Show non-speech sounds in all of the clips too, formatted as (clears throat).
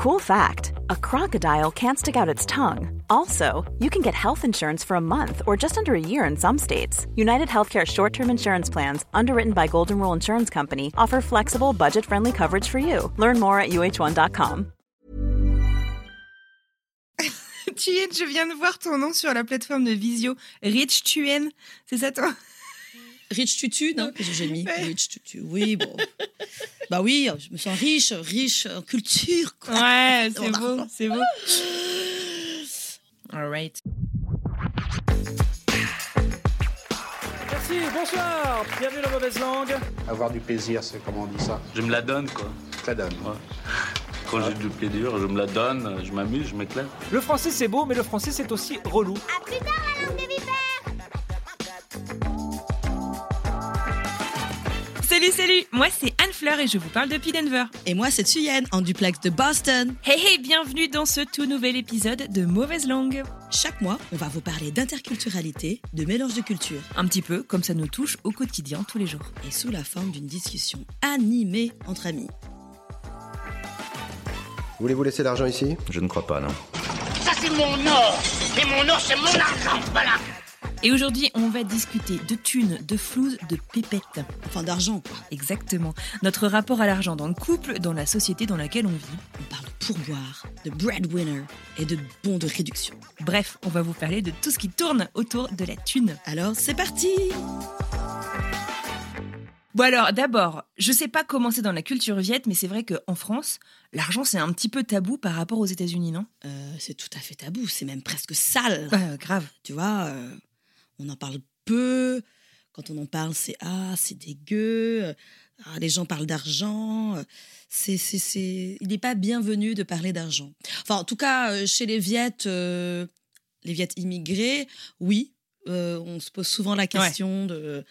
Cool fact a crocodile can't stick out its tongue. Also, you can get health insurance for a month or just under a year in some states. United Healthcare short term insurance plans, underwritten by Golden Rule Insurance Company, offer flexible, budget friendly coverage for you. Learn more at uh1.com. (laughs) Tuen, je viens de voir ton nom sur la plateforme de Visio. Rich Tuen, c'est ça toi Rich Tutu, non J'ai mis Rich Tutu. Oui, bon. bah oui, je me sens riche, riche en culture. Quoi. Ouais, (laughs) c'est beau, c'est beau. All right. Merci, bonsoir, bienvenue dans Mauvaise Langue. Avoir du plaisir, c'est comment on dit ça? Je me la donne, quoi. Ça donne. Ouais. Quand j'ai du plaisir, je me la donne, je m'amuse, je m'éclate. Le français c'est beau, mais le français c'est aussi relou. À plus tard, la langue des vipères Salut, salut Moi, c'est Anne Fleur et je vous parle depuis Denver. Et moi, c'est Thuyen, en duplex de Boston. Hey, hey, bienvenue dans ce tout nouvel épisode de Mauvaise Langue. Chaque mois, on va vous parler d'interculturalité, de mélange de cultures, Un petit peu comme ça nous touche au quotidien tous les jours. et sous la forme d'une discussion animée entre amis. Voulez-vous laisser l'argent ici? Je ne crois pas, non. Ça, c'est mon or Et mon or, c'est mon argent Voilà Et aujourd'hui, on va discuter de thunes, de flouze, de pépettes. Enfin, d'argent, quoi. Exactement. Notre rapport à l'argent dans le couple, dans la société dans laquelle on vit. On parle de pourboire, de breadwinner et de bons de réduction. Bref, on va vous parler de tout ce qui tourne autour de la thune. Alors, c'est parti Bon alors, d'abord, je sais pas comment c'est dans la culture viette, mais c'est vrai qu'en France, l'argent c'est un petit peu tabou par rapport aux États-Unis, non? Euh, C'est tout à fait tabou, c'est même presque sale. Euh, Grave. Tu vois, euh, on en parle peu. Quand on en parle, c'est ah, c'est dégueu. Ah, les gens parlent d'argent. C'est, c'est, c'est... Il n'est pas bienvenu de parler d'argent. Enfin, en tout cas, euh, chez les Viettes, euh, les Viettes immigrés, oui. euh, on se pose souvent la question de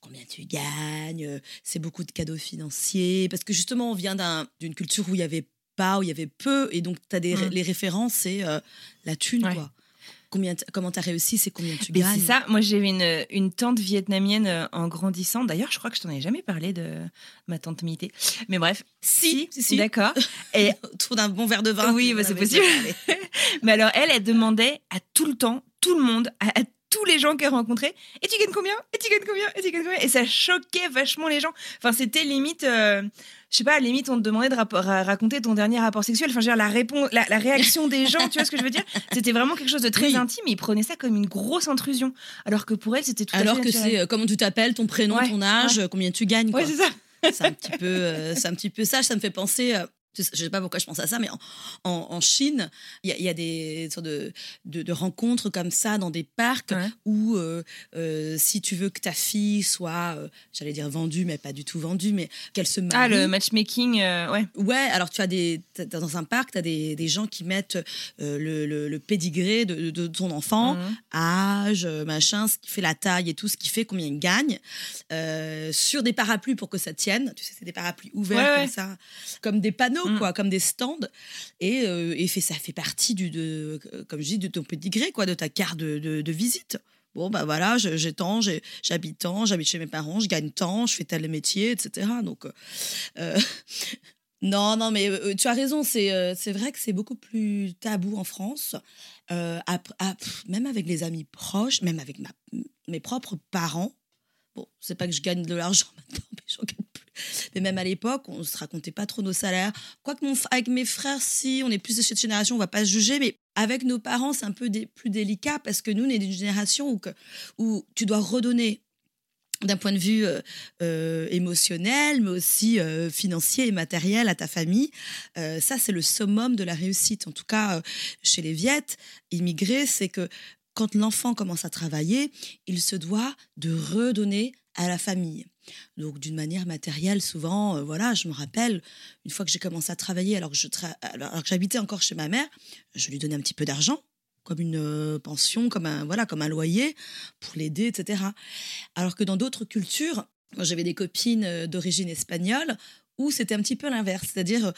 combien tu gagnes. C'est beaucoup de cadeaux financiers. Parce que justement, on vient d'un- d'une culture où il n'y avait pas, où il y avait peu. Et donc, as des, Mm. les références, c'est euh, la thune, Ouais. quoi. Combien comment tu as réussi, c'est combien tu gagnes. c'est ça, moi j'avais une, une tante vietnamienne euh, en grandissant. D'ailleurs, je crois que je t'en ai jamais parlé de ma tante Mité. Mais bref, Si, si, si. D'accord. (laughs) Et (laughs) Autour d'un bon verre de vin. Oui, bah, c'est possible. (laughs) Mais alors, elle, elle demandait à tout le temps, tout le monde, à, à tous les gens qu'elle rencontrait, et tu gagnes combien? Et tu gagnes combien? Et tu gagnes combien? Et ça choquait vachement les gens. Enfin, c'était limite, euh, je sais pas, limite, on te demandait de ra- raconter ton dernier rapport sexuel. Enfin, je veux dire, la, réponse, la, la réaction des gens, tu vois ce que je veux dire? C'était vraiment quelque chose de très Oui. intime, et ils prenaient ça comme une grosse intrusion. Alors que pour elle, c'était tout Alors à fait que c'est euh, comment tu t'appelles, ton prénom, Ouais, ton âge, ouais. euh, combien tu gagnes. Ouais, c'est ça. c'est un petit peu, euh, c'est un petit peu ça. Ça me fait penser. Je sais pas pourquoi je pense à ça, mais en, en- en Chine, il y, a- il y a des sortes de, de, de rencontres comme ça dans des parcs Ouais. où, euh, euh, si tu veux que ta fille soit, euh, j'allais dire vendue, mais pas du tout vendue, mais qu'elle se marie. Ah, le matchmaking, ouais. Ouais, alors tu as des dans un parc, tu as des, des gens qui mettent le, le, le pédigré de, de ton enfant, Mhm. âge, machin, ce qui fait la taille et tout, ce qui fait combien il gagne, sur des parapluies pour que ça tienne. Tu sais, c'est des parapluies ouverts Ouais, comme ouais. ça, comme des panneaux, Quoi, comme des stands. Et, euh, et fait, ça fait partie du, de, euh, comme je dis, de ton pédigré, quoi, de ta carte de, de- de visite. Bon, bah voilà, j'ai tant, j'habite tant, j'habite chez mes parents, je gagne tant, je fais tel métier, etc. Donc, euh, (laughs) non, non, mais tu as raison, c'est c'est vrai que c'est beaucoup plus tabou en France. Euh, même avec les amis proches, même avec ma- mes propres parents. Bon, c'est pas que je gagne de l'argent (laughs) maintenant, mais j'en gagne. Mais même à l'époque, on se racontait pas trop nos salaires. Quoique avec mes frères, si, on est plus de cette génération, on va pas se juger, mais avec nos parents, c'est un peu plus délicat parce que nous, on est d'une génération où, tu dois redonner d'un point de vue euh, euh, émotionnel, mais aussi euh, financier et matériel à ta famille. Ça, c'est le summum de la réussite. En tout cas, chez les Viettes, immigrés, c'est que quand l'enfant commence à travailler, il se doit de redonner à la famille. Donc, d'une manière matérielle, souvent, euh, voilà, je me rappelle, une fois que j'ai commencé à travailler, alors que j'habitais encore chez ma mère, je lui donnais un petit peu d'argent, comme une euh, pension, comme un, voilà, comme un loyer, pour l'aider, etc. Alors que dans d'autres cultures, j'avais des copines euh, d'origine espagnole, où c'était un petit peu l'inverse, c'est-à-dire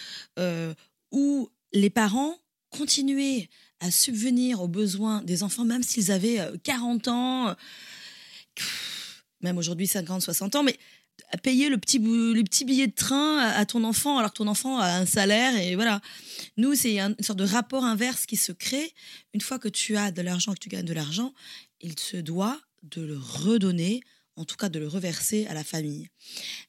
où les parents continuaient à subvenir aux besoins des enfants, même s'ils avaient euh, 40 ans, euh, même aujourd'hui 50, 60 ans, mais à payer le petit, le billet de train à, à ton enfant alors que ton enfant a un salaire et voilà. Nous, c'est un- une sorte de rapport inverse qui se crée. Une fois que tu as de l'argent, que tu gagnes de l'argent, il se doit de le redonner, en tout cas de le reverser à la famille.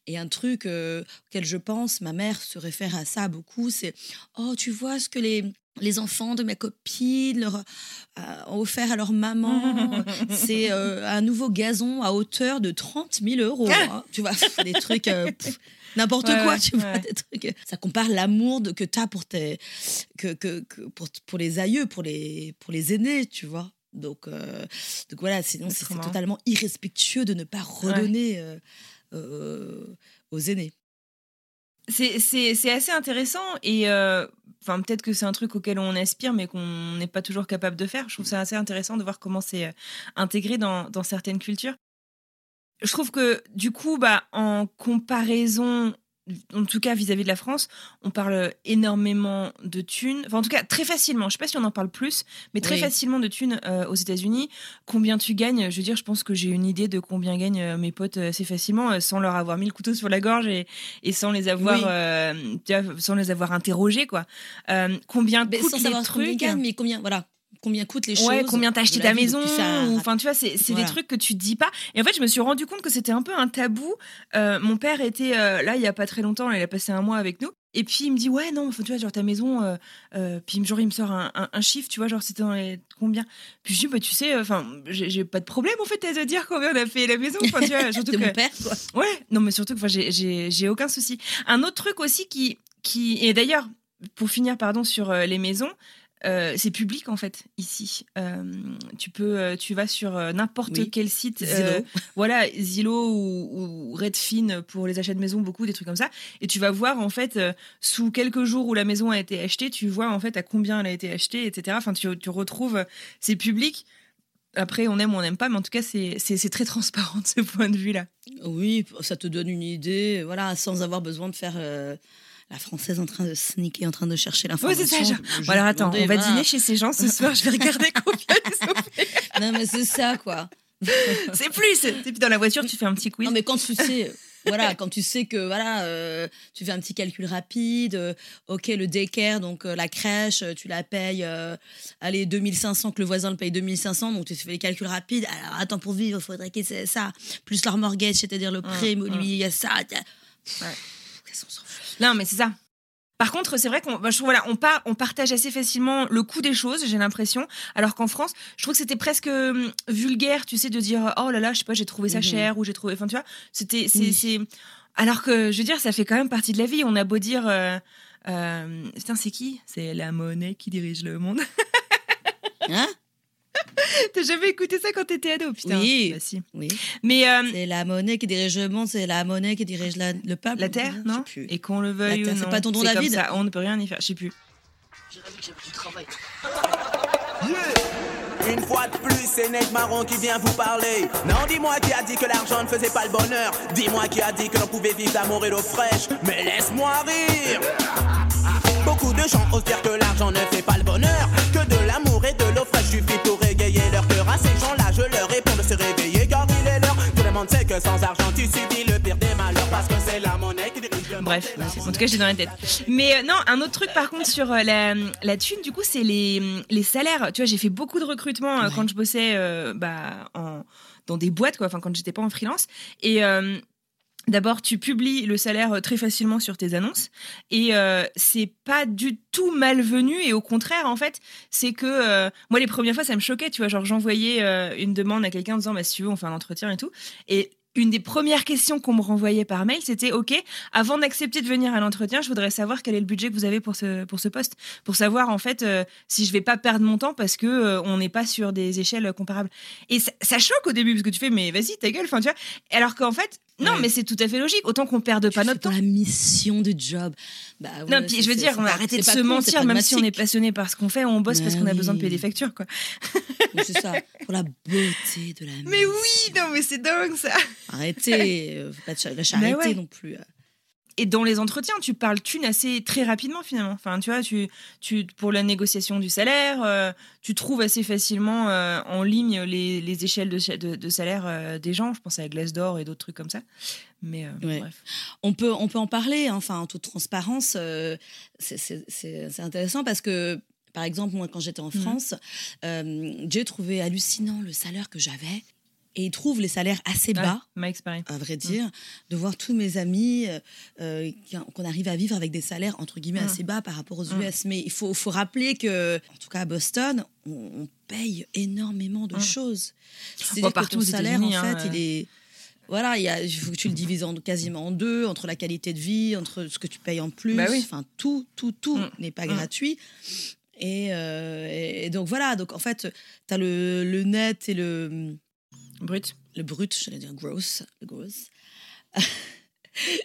Et un truc euh, auquel je pense, ma mère se réfère à ça beaucoup, c'est Oh, tu vois ce que les, les enfants de mes copines leur, euh, ont offert à leur maman. (laughs) c'est euh, un nouveau gazon à hauteur de 30 000 euros. hein. Tu vois, des trucs. pff, N'importe Ouais, quoi, ouais, tu vois, ouais. des trucs. Ça compare l'amour de- que tu as pour, tes, que, que, que pour, pour les aïeux, pour les, pour les aînés, tu vois. Donc, euh, donc voilà, sinon C'est totalement irrespectueux de ne pas redonner euh, euh, aux aînés. C'est- assez intéressant et enfin peut-être que c'est un truc auquel on aspire mais qu'on n'est pas toujours capable de faire. Je trouve ça assez intéressant de voir comment c'est intégré dans, dans certaines cultures. Je trouve que du coup, bah, en comparaison, en tout cas vis-à-vis de la France, on parle énormément de thunes. Enfin, en tout cas, très facilement. Je sais pas si on en parle plus, mais très Oui. facilement de thunes euh, aux États-Unis. Combien tu gagnes Je veux dire, je pense que j'ai une idée de combien gagnent euh, mes potes euh, assez facilement, euh, sans leur avoir mis le couteau sur la gorge et, et sans les avoir, Oui. tu vois, sans les avoir interrogés, quoi. Combien Mais coûtent sans les savoir combien ils gagnent, mais combien, voilà, combien coûtent les choses. Ouais, combien t'as acheté ta maison Enfin, tu vois, c'est Voilà. des trucs que tu dis pas. Et en fait, je me suis rendu compte que c'était un peu un tabou. Euh, mon père était euh, là il y a pas très longtemps, il a passé un mois avec nous. Et puis il me dit ouais non, enfin, tu vois genre ta maison, euh, euh, puis genre il me sort un, un- un chiffre, tu vois genre c'était combien. Puis je dis bah tu sais, enfin j'ai pas de problème en fait à te dire combien on a fait la maison. Enfin tu vois surtout (laughs) que mon père, quoi. Ouais, non, mais surtout que enfin, j'ai- aucun souci. Un autre truc aussi qui. qui et d'ailleurs, pour finir, pardon, sur euh, les maisons. Euh, c'est public en fait ici. Euh, tu peux, euh, tu vas sur n'importe Oui. quel site, Zillow. euh, (laughs) voilà Zillow ou, ou Redfin pour les achats de maison, beaucoup des trucs comme ça, et tu vas voir en fait sous quelques jours où la maison a été achetée, tu vois en fait à combien elle a été achetée, etc. Enfin, tu, tu retrouves, c'est public. Après, on aime ou on n'aime pas, mais en tout cas, c'est très (laughs) transparent de ce point de vue-là. Oui, ça te donne une idée, voilà, sans avoir besoin de faire la française en train de sneaker, en train de chercher l'information. c'est ça. Bon, alors attends, on va voilà. dîner chez ces gens ce soir, je vais regarder (laughs) combien ils ont fait. Non, mais c'est ça, quoi. (laughs) C'est plus. Et puis dans la voiture, tu fais un petit quiz. Non, mais quand tu sais, voilà, quand tu sais que voilà, euh, tu fais un petit calcul rapide, euh, ok, le daycare, donc euh, la crèche, tu la payes, allez, 2500, que le voisin le paye 2500, donc tu fais les calculs rapides. Alors, attends, pour vivre, il faudrait que c'est ça, plus leur mortgage, c'est-à-dire le prêt immobilier, il y a ça. Ouais. Qu'on s'en fout Non, mais c'est ça. Par contre, c'est vrai qu'on bah, voilà, on, par- on partage assez facilement le coût des choses, j'ai l'impression. Alors qu'en France, je trouve que c'était presque hum, vulgaire, tu sais, de dire oh là là, je sais pas, j'ai trouvé ça Mhm. cher ou j'ai trouvé. Enfin, tu vois, c'était. c'est Oui. c'est- Alors que, je veux dire, ça fait quand même partie de la vie. On a beau dire. euh, euh, Putain, c'est qui? C'est la monnaie qui dirige le monde. (laughs) Hein? (laughs) T'as jamais écouté ça quand t'étais ado, putain. Oui. Bah, si. Oui. Mais euh, C'est la monnaie qui dirige le monde, c'est la monnaie qui dirige la- le peuple. la Terre, non plus. Et qu'on le veuille La Terre, ou c'est pas c'est comme David ça, on ne peut rien y faire. Je sais plus. Une fois de plus, c'est Ned Marron qui vient vous parler. Non, dis-moi qui a dit que l'argent ne faisait pas le bonheur. Dis-moi qui a dit que l'on pouvait vivre d'amour et d'eau fraîche. Mais laisse-moi rire. Beaucoup de gens osent dire que l'argent ne fait pas le bonheur. Je leur réponds de se réveiller car il est l'heure. Tout le monde sait que sans argent, tu subis le pire des malheurs. Parce que c'est la monnaie qui dirige le. Bref, en tout cas, j'ai dans la tête. Mais euh, non, un autre truc par contre sur euh, la, la thune, du coup, c'est les, les salaires. Tu vois, j'ai fait beaucoup de recrutement euh, quand je bossais bah, en, dans des boîtes, quoi, enfin, quand j'étais pas en freelance. Et. D'abord, tu publies le salaire euh, très facilement sur tes annonces et euh, c'est pas du tout malvenu et au contraire, en fait, c'est que euh, moi les premières fois ça me choquait, tu vois, genre j'envoyais euh, une demande à quelqu'un en disant bah si tu veux on fait un entretien et tout et une des premières questions qu'on me renvoyait par mail, c'était OK, avant d'accepter de venir à l'entretien, je voudrais savoir quel est le budget que vous avez pour ce, pour ce poste, pour savoir en fait euh, si je vais pas perdre mon temps parce que euh, on n'est pas sur des échelles comparables. Et ça, ça choque au début parce que tu fais mais vas-y ta gueule, enfin tu vois. Alors qu'en fait non, Ouais. mais c'est tout à fait logique. Autant qu'on perde pas notre temps. la mission de job. Bah, Non, puis je veux dire, on va pas- arrêter de se con, mentir, même si on est passionné par ce qu'on fait, on bosse parce Bah qu'on a besoin de payer des factures, quoi. C'est ça, pour la beauté de la (laughs) Mais mission. oui, non, mais c'est dingue ça. Arrêtez, euh, faut pas la charité ouais. non plus. Et dans les entretiens, tu parles thune assez très rapidement finalement. Enfin, tu vois, tu, tu, pour la négociation du salaire, euh, tu trouves assez facilement euh, en ligne les, les échelles de, de, de salaire euh, des gens. Je pense à Glassdoor et d'autres trucs comme ça. Mais Ouais. bref. On peut, on peut en parler, hein, enfin, en toute transparence. c'est- intéressant parce que, par exemple, moi, quand j'étais en Mhm. France, euh, j'ai trouvé hallucinant le salaire que j'avais. Et ils trouvent les salaires assez bas, pareil. à vrai dire, de voir tous mes amis euh, euh, qu'on arrive à vivre avec des salaires, entre guillemets, Mm. assez bas par rapport aux Mm. US. Mais il faut, faut rappeler que, en tout cas à Boston, on, on paye énormément de Mm. choses. C'est que partout ton aux salaire, en hein, fait, il est... Voilà, il, faut que tu le divises en, quasiment en deux, entre la qualité de vie, entre ce que tu payes en plus. Bah oui. Enfin, tout, tout, tout Mm. n'est pas Mm. gratuit. Et, euh, et- et donc voilà, donc en fait, tu as le, le net et le, Brut. le brut, j'allais dire gross, gross. (laughs)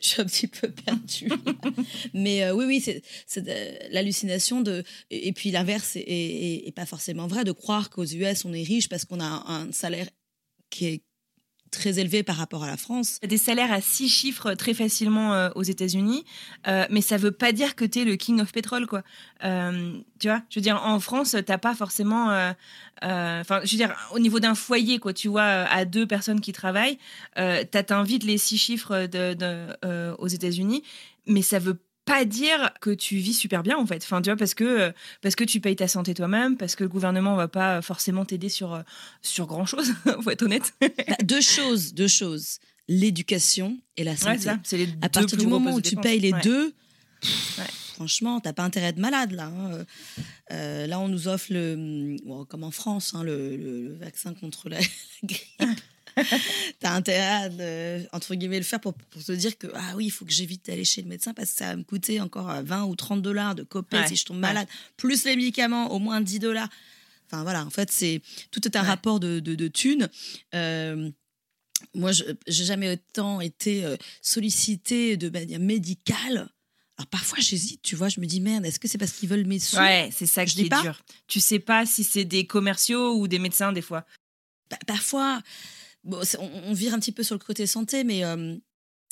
Je suis un petit peu perdue. (laughs) Mais euh, oui, oui, c'est l'hallucination de. Et, et puis l'inverse est, est- est pas forcément vrai de croire qu'aux US on est riche parce qu'on a un, un salaire qui est très élevé par rapport à la France. Des salaires à six chiffres très facilement euh, aux États-Unis, euh, mais ça veut pas dire que t'es le king of pétrole, quoi. Euh, tu vois, je veux dire, en France, t'as pas forcément, enfin, je veux dire, au niveau d'un foyer, quoi, tu vois, à deux personnes qui travaillent, t'atteins vite les six chiffres aux États-Unis, mais ça veut pas dire que tu vis super bien en fait. Enfin, tu vois, parce que euh, parce que tu payes ta santé toi-même, parce que le gouvernement va pas forcément t'aider sur euh, sur grand chose, (laughs) faut être honnête. Bah, deux choses, deux choses. L'éducation et la santé. ça. Les à partir du moment où tu dépenses. payes les Ouais. deux, Ouais. franchement, t'as pas intérêt de malade là. hein. Euh, là, on nous offre le, bon, comme en France, hein, le, le- le vaccin contre la, (laughs) la grippe. (laughs) t'as intérêt à de- entre guillemets le faire pour, pour te dire que ah oui, il faut que j'évite d'aller chez le médecin parce que ça va me coûter encore euh, 20 ou 30 dollars de copay Ouais, si je tombe ouais. malade, plus les médicaments, au moins 10 dollars. Enfin voilà, en fait, c'est tout est un Ouais. rapport de, de, de thunes. Euh, moi, je j'ai jamais autant été euh, sollicitée de manière médicale. Alors parfois, j'hésite, tu vois, je me dis merde, est-ce que c'est parce qu'ils veulent mes sous? Ouais, c'est ça Je qui dis dur. Tu sais pas si c'est des commerciaux ou des médecins des fois. Pa- Parfois, bon, on, on vire un petit peu sur le côté santé, mais euh,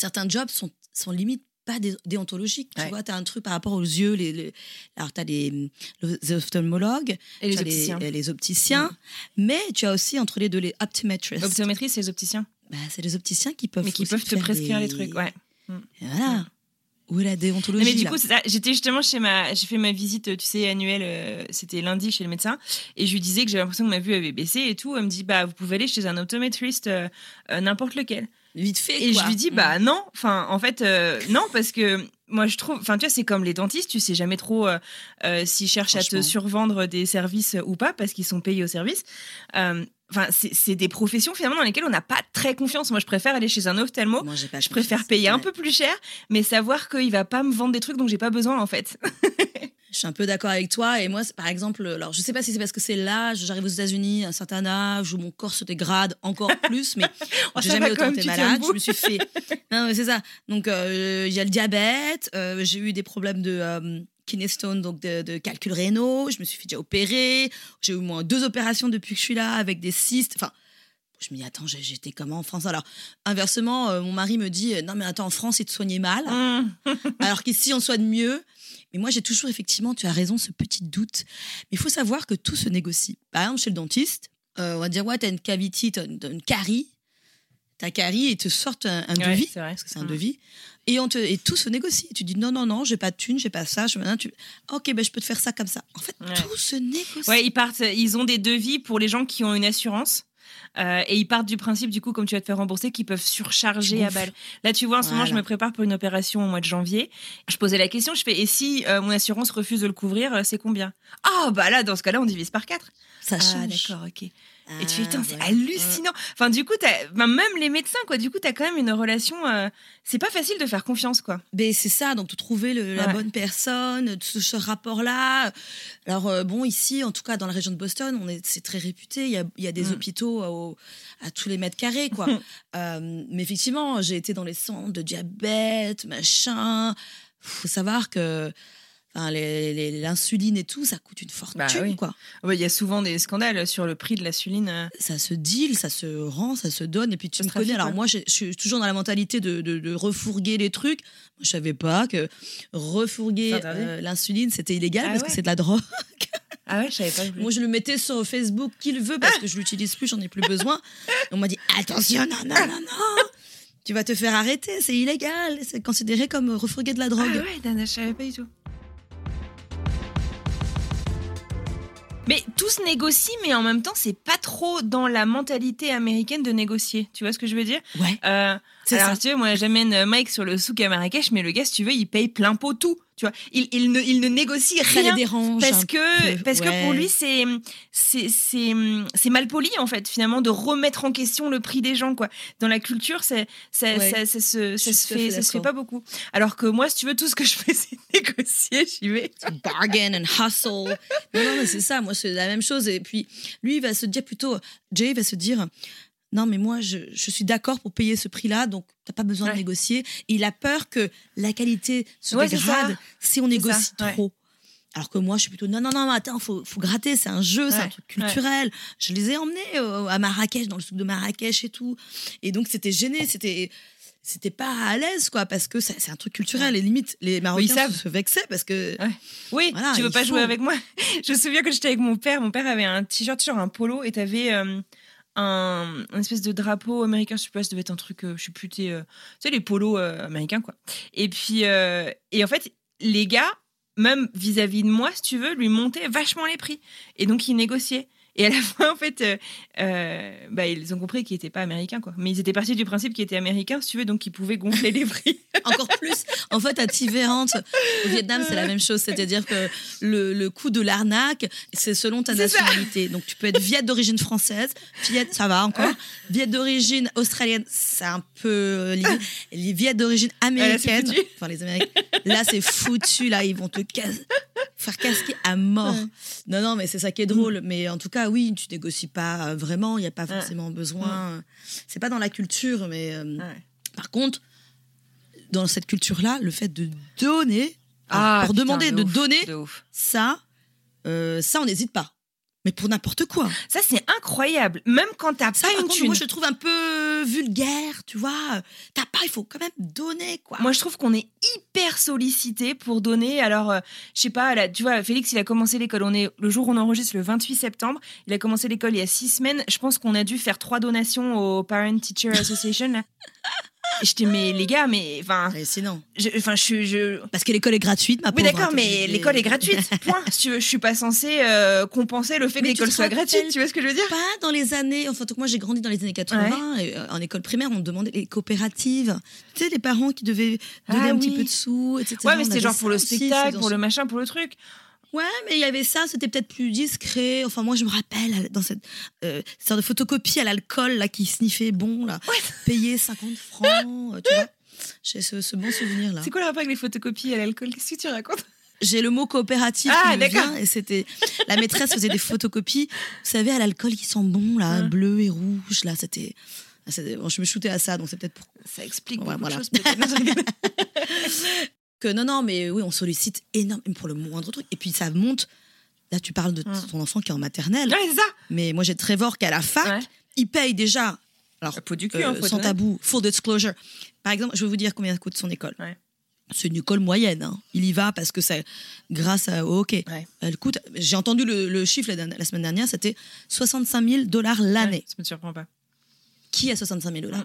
certains jobs sont, sont limite pas dé- déontologiques. Tu Ouais. vois, tu as un truc par rapport aux yeux. Les, les- alors, tu as les, les ophtalmologues, Et les opticiens. les, opticiens, mais tu as aussi entre les deux les optometrists. Optométrie, c'est les opticiens. Bah, c'est les opticiens qui peuvent mais qui peuvent te prescrire les trucs, ouais. Et Voilà. Où est la Non, déontologie mais du là coup. J'étais justement chez ma, j'ai fait ma visite, tu sais, annuelle. euh, C'était lundi chez le médecin, et je lui disais que j'avais l'impression que ma vue avait baissé et tout. Elle me dit, bah, vous pouvez aller chez un optométriste, euh, euh, n'importe lequel. Vite fait. Et quoi. je lui dis, Mm. bah non. Enfin, en fait, non, parce que moi, je trouve. Enfin, tu vois, c'est comme les dentistes, tu sais jamais trop euh, euh, s'ils cherchent à te survendre des services ou pas, parce qu'ils sont payés au service. Euh, Enfin, c'est des professions finalement dans lesquelles on n'a pas très confiance. Moi, je préfère aller chez un ophtalmo. Moi, j'ai pas Je préfère payer un peu plus cher, mais savoir qu'il va pas me vendre des trucs dont j'ai pas besoin en fait. (laughs) Je suis un peu d'accord avec toi. Et moi, par exemple, alors je sais pas si c'est parce que c'est l'âge, j'arrive aux États-Unis à un certain âge où mon corps se dégrade encore (laughs) plus, mais Oh, j'ai jamais autant été malade. Je me suis fait. (laughs) Non, c'est ça. Donc, euh, il y a le diabète, euh, j'ai eu des problèmes de. euh, kidney stone, donc de, de calcul rénaux. Je me suis fait déjà opérer. J'ai eu au moins deux opérations depuis que je suis là avec des cystes. Enfin, je me dis, attends, j'étais comment en France Alors, inversement, euh, mon mari me dit, euh, non, mais attends, en France, ils te soignaient mal. Mmh. (laughs) alors qu'ici on soigne mieux. Mais moi, j'ai toujours, effectivement, tu as raison, ce petit doute. Mais il faut savoir que tout se négocie. Par exemple, chez le dentiste, euh, on va dire, ouais, t'as une cavité, t'as une, t'as une carie. Ta carie, et te sortent un, un Ouais, devis, c'est vrai. parce que c'est un Mm. devis. Et, on te, et tout se négocie. Tu dis, non, non, non, j'ai pas de thune, j'ai pas ça. Je, tu, ok, ben, je peux te faire ça comme ça. En fait, Ouais. tout se négocie. Ouais, ils partent, ils ont des devis pour les gens qui ont une assurance. Euh, et ils partent du principe, du coup, comme tu vas te faire rembourser, qu'ils peuvent surcharger à balle. Là, tu vois, en ce moment, je me prépare pour une opération au mois de janvier. Je posais la question, je fais, et si euh, mon assurance refuse de le couvrir, euh, c'est combien? Ah, bah là, dans ce cas-là, on divise par 4. ça Ah, change. d'accord, ok. Et tu fais, putain, c'est Ah, ouais. hallucinant. Enfin, du coup, ben, même les médecins, quoi. Du coup, t'as quand même une relation. euh, c'est pas facile de faire confiance, quoi. Ben, c'est ça, donc de trouver le- la Ouais. bonne personne, ce, ce rapport-là. Alors, euh, bon, ici, en tout cas, dans la région de Boston, on est, c'est très réputé. Il y a, il y a des Mm. hôpitaux au- à tous les mètres carrés, quoi. (laughs) Euh, mais effectivement, j'ai été dans les centres de diabète, machin. faut savoir que. Enfin, l'insuline et tout, ça coûte une fortune, Bah oui. quoi. Ouais, Il y a souvent des scandales sur le prix de l'insuline. euh. Ça se deal, ça se rend, ça se donne. Et puis tu me connais. Alors ouais. moi, je suis toujours dans la mentalité de, de, de refourguer les trucs. Moi, je savais pas que refourguer euh, l'insuline, c'était illégal Ah parce ouais. que c'est de la drogue. Ah ouais, je savais pas. plus. Moi, je le mettais sur Facebook qu'il veut parce que je l'utilise plus, j'en ai plus besoin. Et on m'a dit attention, non, non, non, non. Tu vas te faire arrêter, c'est illégal. C'est considéré comme refourguer de la Ah drogue. ouais, Dana, je savais pas du tout. Mais tout se négocie, mais en même temps, c'est pas trop dans la mentalité américaine de négocier. Tu vois ce que je veux dire? Ouais. Euh, C'est alors, ça. tu veux, moi, j'amène euh, Mike sur le souk à Marrakech, mais le gars, si tu veux, il paye plein pot tout. Tu vois, il, il ne, il ne négocie Ça les rien. dérange. Parce que, peu. parce que pour lui, c'est, c'est, c'est, c'est mal poli, en fait, finalement, de remettre en question le prix des gens, quoi. Dans la culture, ça, Ouais. ça, ça se, ça se fait, ça se fait pas beaucoup. Alors que moi, si tu veux, tout ce que je fais, (laughs) c'est négocier, j'y vais. bargain and hustle. Non, non, mais c'est ça. Moi, c'est la même chose. Et puis, lui, il va se dire plutôt, Jay va se dire, non, mais moi, je, je suis d'accord pour payer ce prix-là, donc t'as pas besoin Ouais. de négocier. Et il a peur que la qualité se Ouais, dégrade si on négocie ça, ouais. trop. Alors que moi, je suis plutôt, non, non, non, attends, faut, faut gratter, c'est un jeu, c'est un truc culturel. Je les ai emmenés euh, à Marrakech, dans le souk de Marrakech et tout. Et donc, c'était gêné, c'était. C'était pas à l'aise, quoi, parce que c'est un truc culturel. Et limite, les Marocains savent. se vexaient parce que. Ouais. Oui, Voilà, tu veux pas faut. jouer avec moi (laughs) Je me souviens que j'étais avec mon père. Mon père avait un t-shirt sur un polo et t'avais euh, un, espèce de drapeau américain. Je sais pas, ça devait être un truc, euh, je sais plus, euh, tu sais, les polos euh, américains, quoi. Et puis, et en fait, les gars, même vis-à-vis de moi, si tu veux, lui montaient vachement les prix. Et donc, ils négociaient. Et à la fin, en fait, euh, euh, bah, ils ont compris qu'ils n'étaient pas américains, quoi. Mais ils étaient partis du principe qu'ils étaient américains, si tu veux, donc ils pouvaient gonfler les prix. (laughs) encore plus. En fait, à Tiverante, au Vietnam, c'est la même chose. C'est-à-dire que le, le coût de l'arnaque, c'est selon ta nationalité. Donc, tu peux être Viet d'origine française, Viet, ça va encore. Viet d'origine australienne, c'est un peu limite. Les Viet d'origine américaine, foutu. enfin les Américains, là, c'est foutu. Là, ils vont te cas- faire casquer à mort. Non, non, mais c'est ça qui est drôle. Mais en tout cas, oui, tu négocies pas euh, vraiment. Il n'y a pas forcément besoin. C'est pas dans la culture, mais. euh, Ouais. par contre, dans cette culture-là, le fait de donner, Ah, pour putain, demander de de ouf, donner, de ça, euh, ça, on n'hésite pas. Mais pour n'importe quoi. Ça, c'est incroyable. Même quand t'as pas une contre, moi, je trouve un peu vulgaire, tu vois. T'as pas, il faut quand même donner, quoi. Moi, je trouve qu'on est hyper sollicité pour donner. Alors, euh, je sais pas, là, tu vois, Félix, il a commencé l'école. On est le jour où on enregistre, le 28 septembre. Il a commencé l'école il y a six semaines. Je pense qu'on a dû faire trois donations au Parent Teacher Association. Là. (laughs) Je dis, mais les gars, mais enfin, je- enfin, je je. Parce que l'école est gratuite, ma Oui, d'accord, hein, mais l'école est gratuite. (laughs) Point. Si tu veux, je suis pas censée euh, compenser le fait que Mais l'école soit gratuite. Tu vois ce que je veux dire? Pas dans les années. Enfin, en tout cas, moi, j'ai grandi dans les années 80. Et, euh, en école primaire, on demandait les coopératives. Tu sais, les parents qui devaient donner Ah un petit peu de sous, etc. Ouais, mais c'était genre pour le c'est spectacle, pour le machin, pour le truc. Ouais, mais il y avait ça, c'était peut-être plus discret. Enfin, moi, je me rappelle, dans cette euh, sorte de photocopie à l'alcool, là, qui sniffait bon, là, payer 50 francs, euh, tu vois. J'ai ce, ce bon souvenir-là. C'est quoi le rapport avec les photocopies à l'alcool? Qu'est-ce que tu racontes? J'ai le mot coopératif Ah, qui me vient, et c'était... La maîtresse faisait des photocopies, vous savez, à l'alcool qui sent bon, là, Hein. bleu et rouge, là, c'était... je me shootais à ça, donc c'est peut-être pour Ça explique Ouais, beaucoup voilà. de choses (laughs) que non, non, mais oui, on sollicite énormément pour le moindre truc. Et puis ça monte. Là, tu parles de Mm. ton enfant qui est en maternelle. Ouais, c'est ça. Mais moi, j'ai Trevor qui est à la fac. Ouais. Il paye déjà. Alors, La peau du cul, euh, hein, sans tabou, full disclosure. Par exemple, je vais vous dire combien coûte son école. Ouais. C'est une école moyenne. hein. Il y va parce que c'est grâce à- hockey. Ouais. Elle coûte. J'ai entendu le, le chiffre la, la semaine dernière, c'était 65 000 dollars l'année. Ça me surprend pas. Qui a 65 000 dollars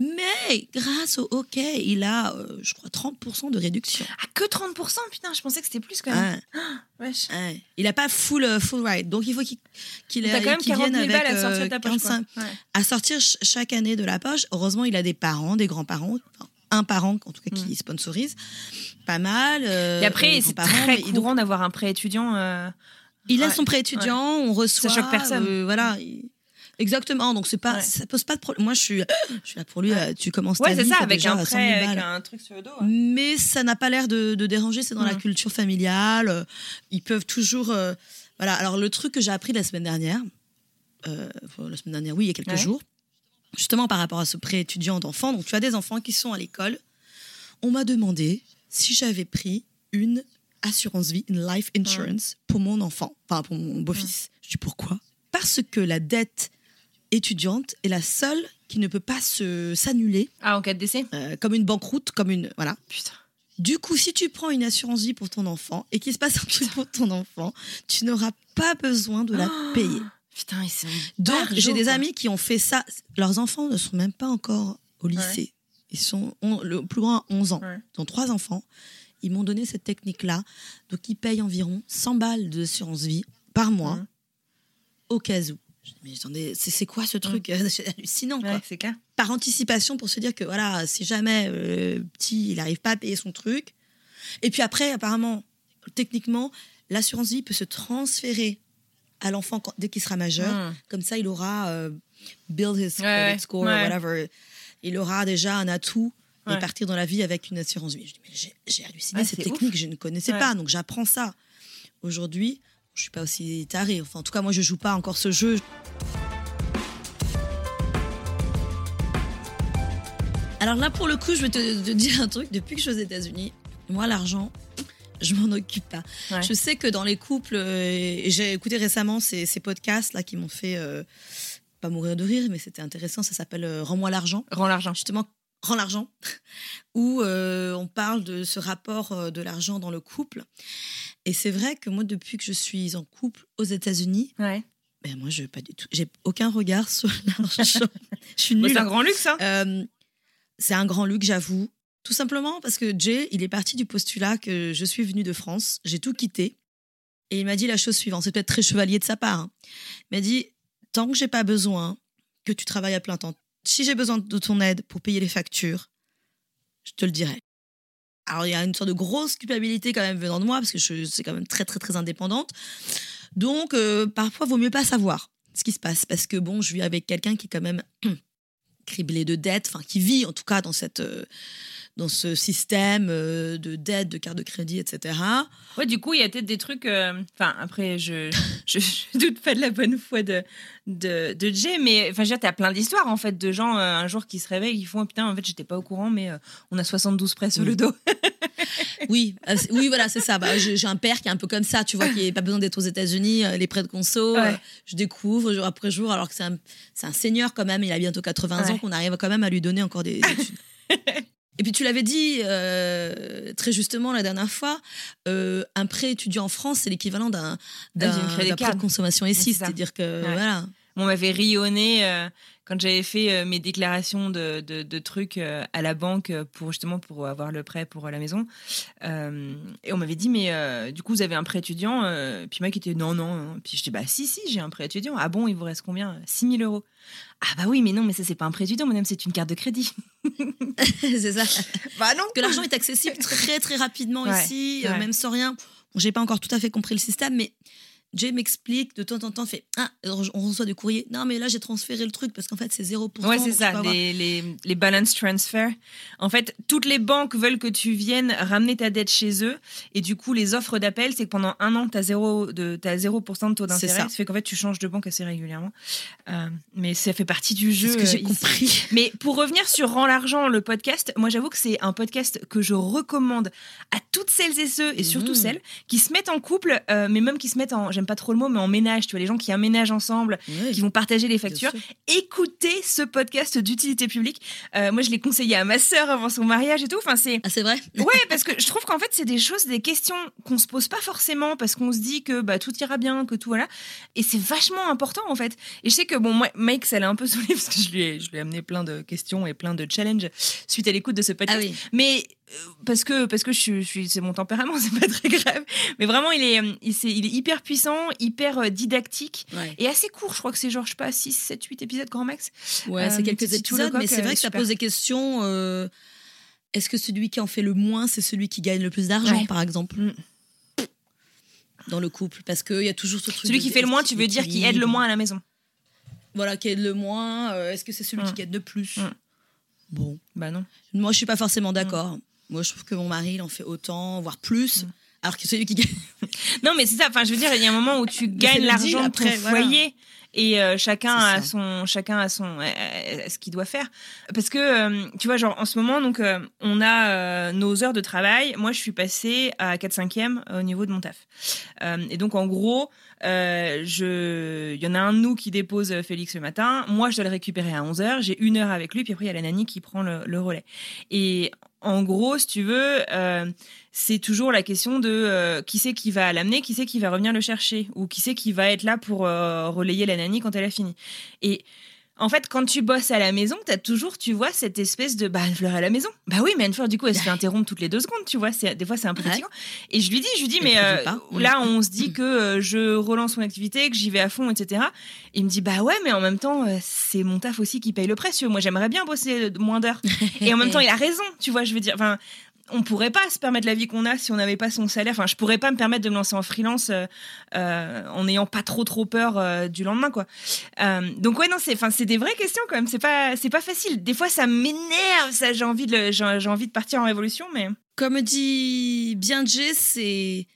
Mais grâce au hockey, il a, euh, je crois, 30% de réduction. Ah, que 30% Putain, je pensais que c'était plus quand même. Wesh. Ouais. Il n'a pas full, euh, full ride. Donc, il faut qu'il qu'il T'as quand même qu'il 40 vienne 000 avec balles à sortir euh, de ta poche. quoi. 45 Ouais. à sortir ch- chaque année de la poche. Heureusement, il a des parents, des grands-parents, enfin, un parent en tout cas qui sponsorise. Pas mal. euh, Mm. Et après, c'est très mais courant d'avoir un prêt étudiant. euh, il a Ouais. son prêt étudiant, on reçoit. choque personne. euh, voilà. il- Exactement. Donc, c'est pas, Ouais. ça pose pas de problème. Moi, je suis, je suis là pour lui. euh, Tu commences Ouais, c'est ça, avec déjà un 100 000 prêt, avec un truc sur le dos. Mais ça n'a pas l'air de, de déranger, c'est dans la Mhm. culture familiale. euh, Ils peuvent toujours. euh, voilà. Alors, le truc que j'ai appris la semaine dernière, euh, la semaine dernière, oui, il y a quelques jours, justement par rapport à ce prêt étudiant d'enfants. Donc, tu as des enfants qui sont à l'école. On m'a demandé si j'avais pris une assurance vie, une life insurance pour mon enfant, enfin pour mon beau-fils. Je dis pourquoi? Parce que la dette étudiante est la seule qui ne peut pas se s'annuler Ah, en cas de décès? euh, comme une banqueroute, comme une voilà. Putain. Du coup, si tu prends une assurance vie pour ton enfant et qu'il se passe un truc pour ton enfant, tu n'auras pas besoin de la payer. Putain, ils sont. Donc, j'ai des amis qui ont fait ça. Leurs enfants ne sont même pas encore au lycée. Ils sont on- le plus grand a 11 ans. Ouais. Ils ont trois enfants. Ils m'ont donné cette technique-là. Donc, ils payent environ 100 balles d'assurance vie par mois Mhm. au cas où. Je dis, Mais attendez, c'est c'est quoi ce truc? (laughs) C'est hallucinant, quoi Ouais, c'est clair. par anticipation pour se dire que voilà, si jamais euh, le petit il n'arrive pas à payer son truc. Et puis après, apparemment, techniquement, l'assurance vie peut se transférer à l'enfant dès qu'il sera majeur. Mm. Comme ça, il aura euh, build his credit ouais, score, ouais. whatever. Il aura déjà un atout et partir dans la vie avec une assurance vie. Je dis, mais j'ai- halluciné cette ouf. technique, je ne connaissais pas, donc j'apprends ça. Aujourd'hui, je suis pas aussi tarée. Enfin, en tout cas, moi, je joue pas encore ce jeu. Alors là, pour le coup, je vais te, te dire un truc. Depuis que je suis aux États-Unis, moi, l'argent, je m'en occupe pas. Ouais. Je sais que dans les couples, euh, j'ai écouté récemment ces, ces podcasts là qui m'ont fait euh, pas mourir de rire, mais c'était intéressant. Ça s'appelle euh, Rends-moi l'argent. Rends l'argent. Justement, Rends l'argent, (laughs) où euh, on parle de ce rapport euh, de l'argent dans le couple. Et c'est vrai que moi, depuis que je suis en couple aux États-Unis, Ouais. ben moi, je pas du tout, j'ai aucun regard (laughs) sur l'argent. je suis nulle. c'est un grand luxe, hein. Euh, c'est un grand luxe, j'avoue. Tout simplement parce que Jay, il est parti du postulat que je suis venue de France, j'ai tout quitté. Et il m'a dit la chose suivante, c'est peut-être très chevalier de sa part. hein. Il m'a dit, tant que j'ai pas besoin que tu travailles à plein temps, si j'ai besoin de ton aide pour payer les factures, je te le dirai. Alors il y a une sorte de grosse culpabilité quand même venant de moi, parce que je suis quand même très très très indépendante. Donc euh, parfois, vaut mieux pas savoir ce qui se passe, parce que bon, je vis avec quelqu'un qui est quand même (clears throat) criblé de dettes, enfin qui vit en tout cas dans cette euh, dans ce système euh, de dettes, de cartes de crédit, etc. Ouais, du coup, il y a peut-être des trucs. euh, Enfin, après, je, (laughs) je, je doute pas de la bonne foi de, de, de Jay, mais enfin, je veux dire, t'as plein d'histoires en fait de gens euh, un jour qui se réveillent, qui font oh, putain, en fait, j'étais pas au courant, mais on a 72 prêts sur Oui. le dos. (laughs) Oui, euh, oui, voilà, c'est ça. Bah, j'ai un père qui est un peu comme ça, tu vois, qui n'a pas besoin d'être aux États-Unis, euh, les prêts de conso. Ouais. euh, je découvre jour après jour, alors que c'est un, un senior quand même, il a bientôt 80 ans, Ouais. qu'on arrive quand même à lui donner encore des études. (laughs) Et puis tu l'avais dit euh, très justement la dernière fois, euh, un prêt étudiant en France, c'est l'équivalent d'un d'un prêt de consommation ici, c'est-à-dire que Ouais. voilà. On m'avait rionné euh, quand j'avais fait euh, mes déclarations de, de, de trucs euh, à la banque euh, pour justement pour avoir le prêt pour la maison. Euh, et on m'avait dit mais euh, du coup vous avez un prêt étudiant euh, Puis moi qui était non non. non. Puis je dis bah si si j'ai un prêt étudiant. Ah bon il vous reste combien? 6 000 euros. Ah bah oui mais non mais ça c'est pas un prêt étudiant madame c'est une carte de crédit. (laughs) (laughs) c'est ça. bah non. que l'argent est accessible très très rapidement Ouais, ici, ouais. même sans rien. Bon, j'ai pas encore tout à fait compris le système, mais Jay m'explique de temps en temps, fait ah, alors, on reçoit des courriers. Non, mais là j'ai transféré le truc parce qu'en fait c'est 0%. Ouais, c'est ça, les, les, les balance transfer. En fait, toutes les banques veulent que tu viennes ramener ta dette chez eux. Et du coup, les offres d'appel, c'est que pendant un an, tu as 0%, de, t'as 0 de taux C'est d'intérêt. ça. Ça fait qu'en fait, tu changes de banque assez régulièrement. Euh, mais ça fait partie du C'est jeu. ce que j'ai euh, compris. Mais pour revenir sur Rends l'argent, le podcast, moi j'avoue que c'est un podcast que je recommande à toutes celles et ceux, et surtout Mhm. celles, qui se mettent en couple, euh, mais même qui se mettent en, j'aime pas trop le mot, mais en ménage, tu vois, les gens qui aménagent ensemble, qui vont partager les factures. Écoutez ce podcast d'utilité publique. Euh, moi je l'ai conseillé à ma sœur avant son mariage et tout. Enfin, c'est. Ah, c'est vrai? (laughs) Ouais, parce que je trouve qu'en fait, c'est des choses, des questions qu'on se pose pas forcément parce qu'on se dit que bah, tout ira bien, que tout voilà. Et c'est vachement important en fait. Et je sais que bon, moi, Mike, ça l'a un peu (laughs) saoulé parce que je lui, ai, je lui ai amené plein de questions et plein de challenges suite à l'écoute de ce podcast. Ah oui. Mais parce que parce que je suis, c'est mon tempérament, (laughs) c'est pas très grave. Mais vraiment, il est, euh, il, est hyper puissant, hyper euh, didactique Ouais, et assez court. Je crois que c'est genre je sais pas 6, 7, 8 épisodes grand max. Ouais, Euh, c'est quelques épisodes, mais c'est vrai euh, que ça pose des questions. euh, Est-ce que celui qui en fait le moins, c'est celui qui gagne le plus d'argent, Ouais. par exemple Mm. Dans le couple, parce qu'il y a toujours ce truc. Celui qui fait le moins, tu veux dire qui aide le moins à la maison. Voilà, qui aide le moins. euh, Est-ce que c'est celui Mm. qui aide le plus Mm. Bon. Bah non. Moi, je suis pas forcément d'accord. Moi, je trouve que mon mari, il en fait autant, voire plus. Alors que celui qui gagne. (laughs) Non, mais c'est ça. Enfin, je veux dire, il y a un moment où tu c'est gagnes l'argent de ton voilà. foyer. et euh, chacun C'est a son chacun a son euh, ce qu'il doit faire parce que euh, tu vois genre en ce moment donc euh, on a euh, nos heures de travail moi je suis passée à 4 5 e au niveau de mon taf Euh, et donc en gros euh, je il y en a un de nous qui dépose euh, Félix le matin moi je dois le récupérer à 11 heures j'ai une heure avec lui puis après il y a la nanny qui prend le, le relais et en gros si tu veux euh, c'est toujours la question de euh, qui c'est qui va l'amener, qui c'est qui va revenir le chercher, ou qui c'est qui va être là pour euh, relayer la nanny quand elle a fini. Et en fait, quand tu bosses à la maison, t'as toujours, tu vois, cette espèce de bah, Anne-Fleur à la maison. Bah oui, mais Anne-Fleur, du coup, elle se fait interrompre toutes les deux secondes, tu vois. C'est, des fois, c'est un peu Ouais. Et je lui dis, je lui dis, mais euh, pas. Mm. là, on se dit que euh, je relance mon activité, que j'y vais à fond, etc. Et il me dit, bah ouais, mais en même temps, euh, c'est mon taf aussi qui paye le précieux. Moi, j'aimerais bien bosser moins d'heures. (laughs) Et en même temps, il a raison, tu vois, je veux dire. Enfin, on pourrait pas se permettre la vie qu'on a si on n'avait pas son salaire. Enfin, je pourrais pas me permettre de me lancer en freelance euh, euh, en n'ayant pas trop trop peur euh, du lendemain, quoi. Donc ouais, non, c'est, enfin, c'est des vraies questions quand même. C'est pas, c'est pas facile. Des fois, ça m'énerve. Ça, j'ai envie de, j'ai, j'ai envie de partir en révolution, mais Comme dit bien Jay, c'est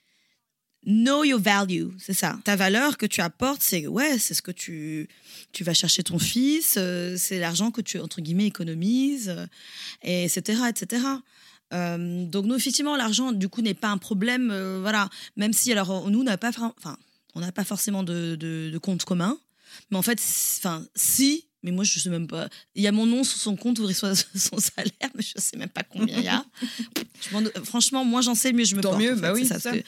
know your value, c'est ça. Ta valeur que tu apportes, c'est ouais, c'est ce que tu tu vas chercher ton fils, c'est l'argent que tu entre guillemets économises, et etc etc. Euh, donc nous effectivement l'argent du coup n'est pas un problème, euh, voilà. Même si alors nous on n'a pas, enfin on n'a pas forcément de, de, de compte commun, mais en fait, enfin si. Mais moi, je sais même pas. Il y a mon nom sur son compte où il reçoit son salaire, mais je sais même pas combien il y a. (laughs) Je m'en- franchement, moi, j'en sais, mieux je me Tant porte. mieux, en fait, bah oui, ça. que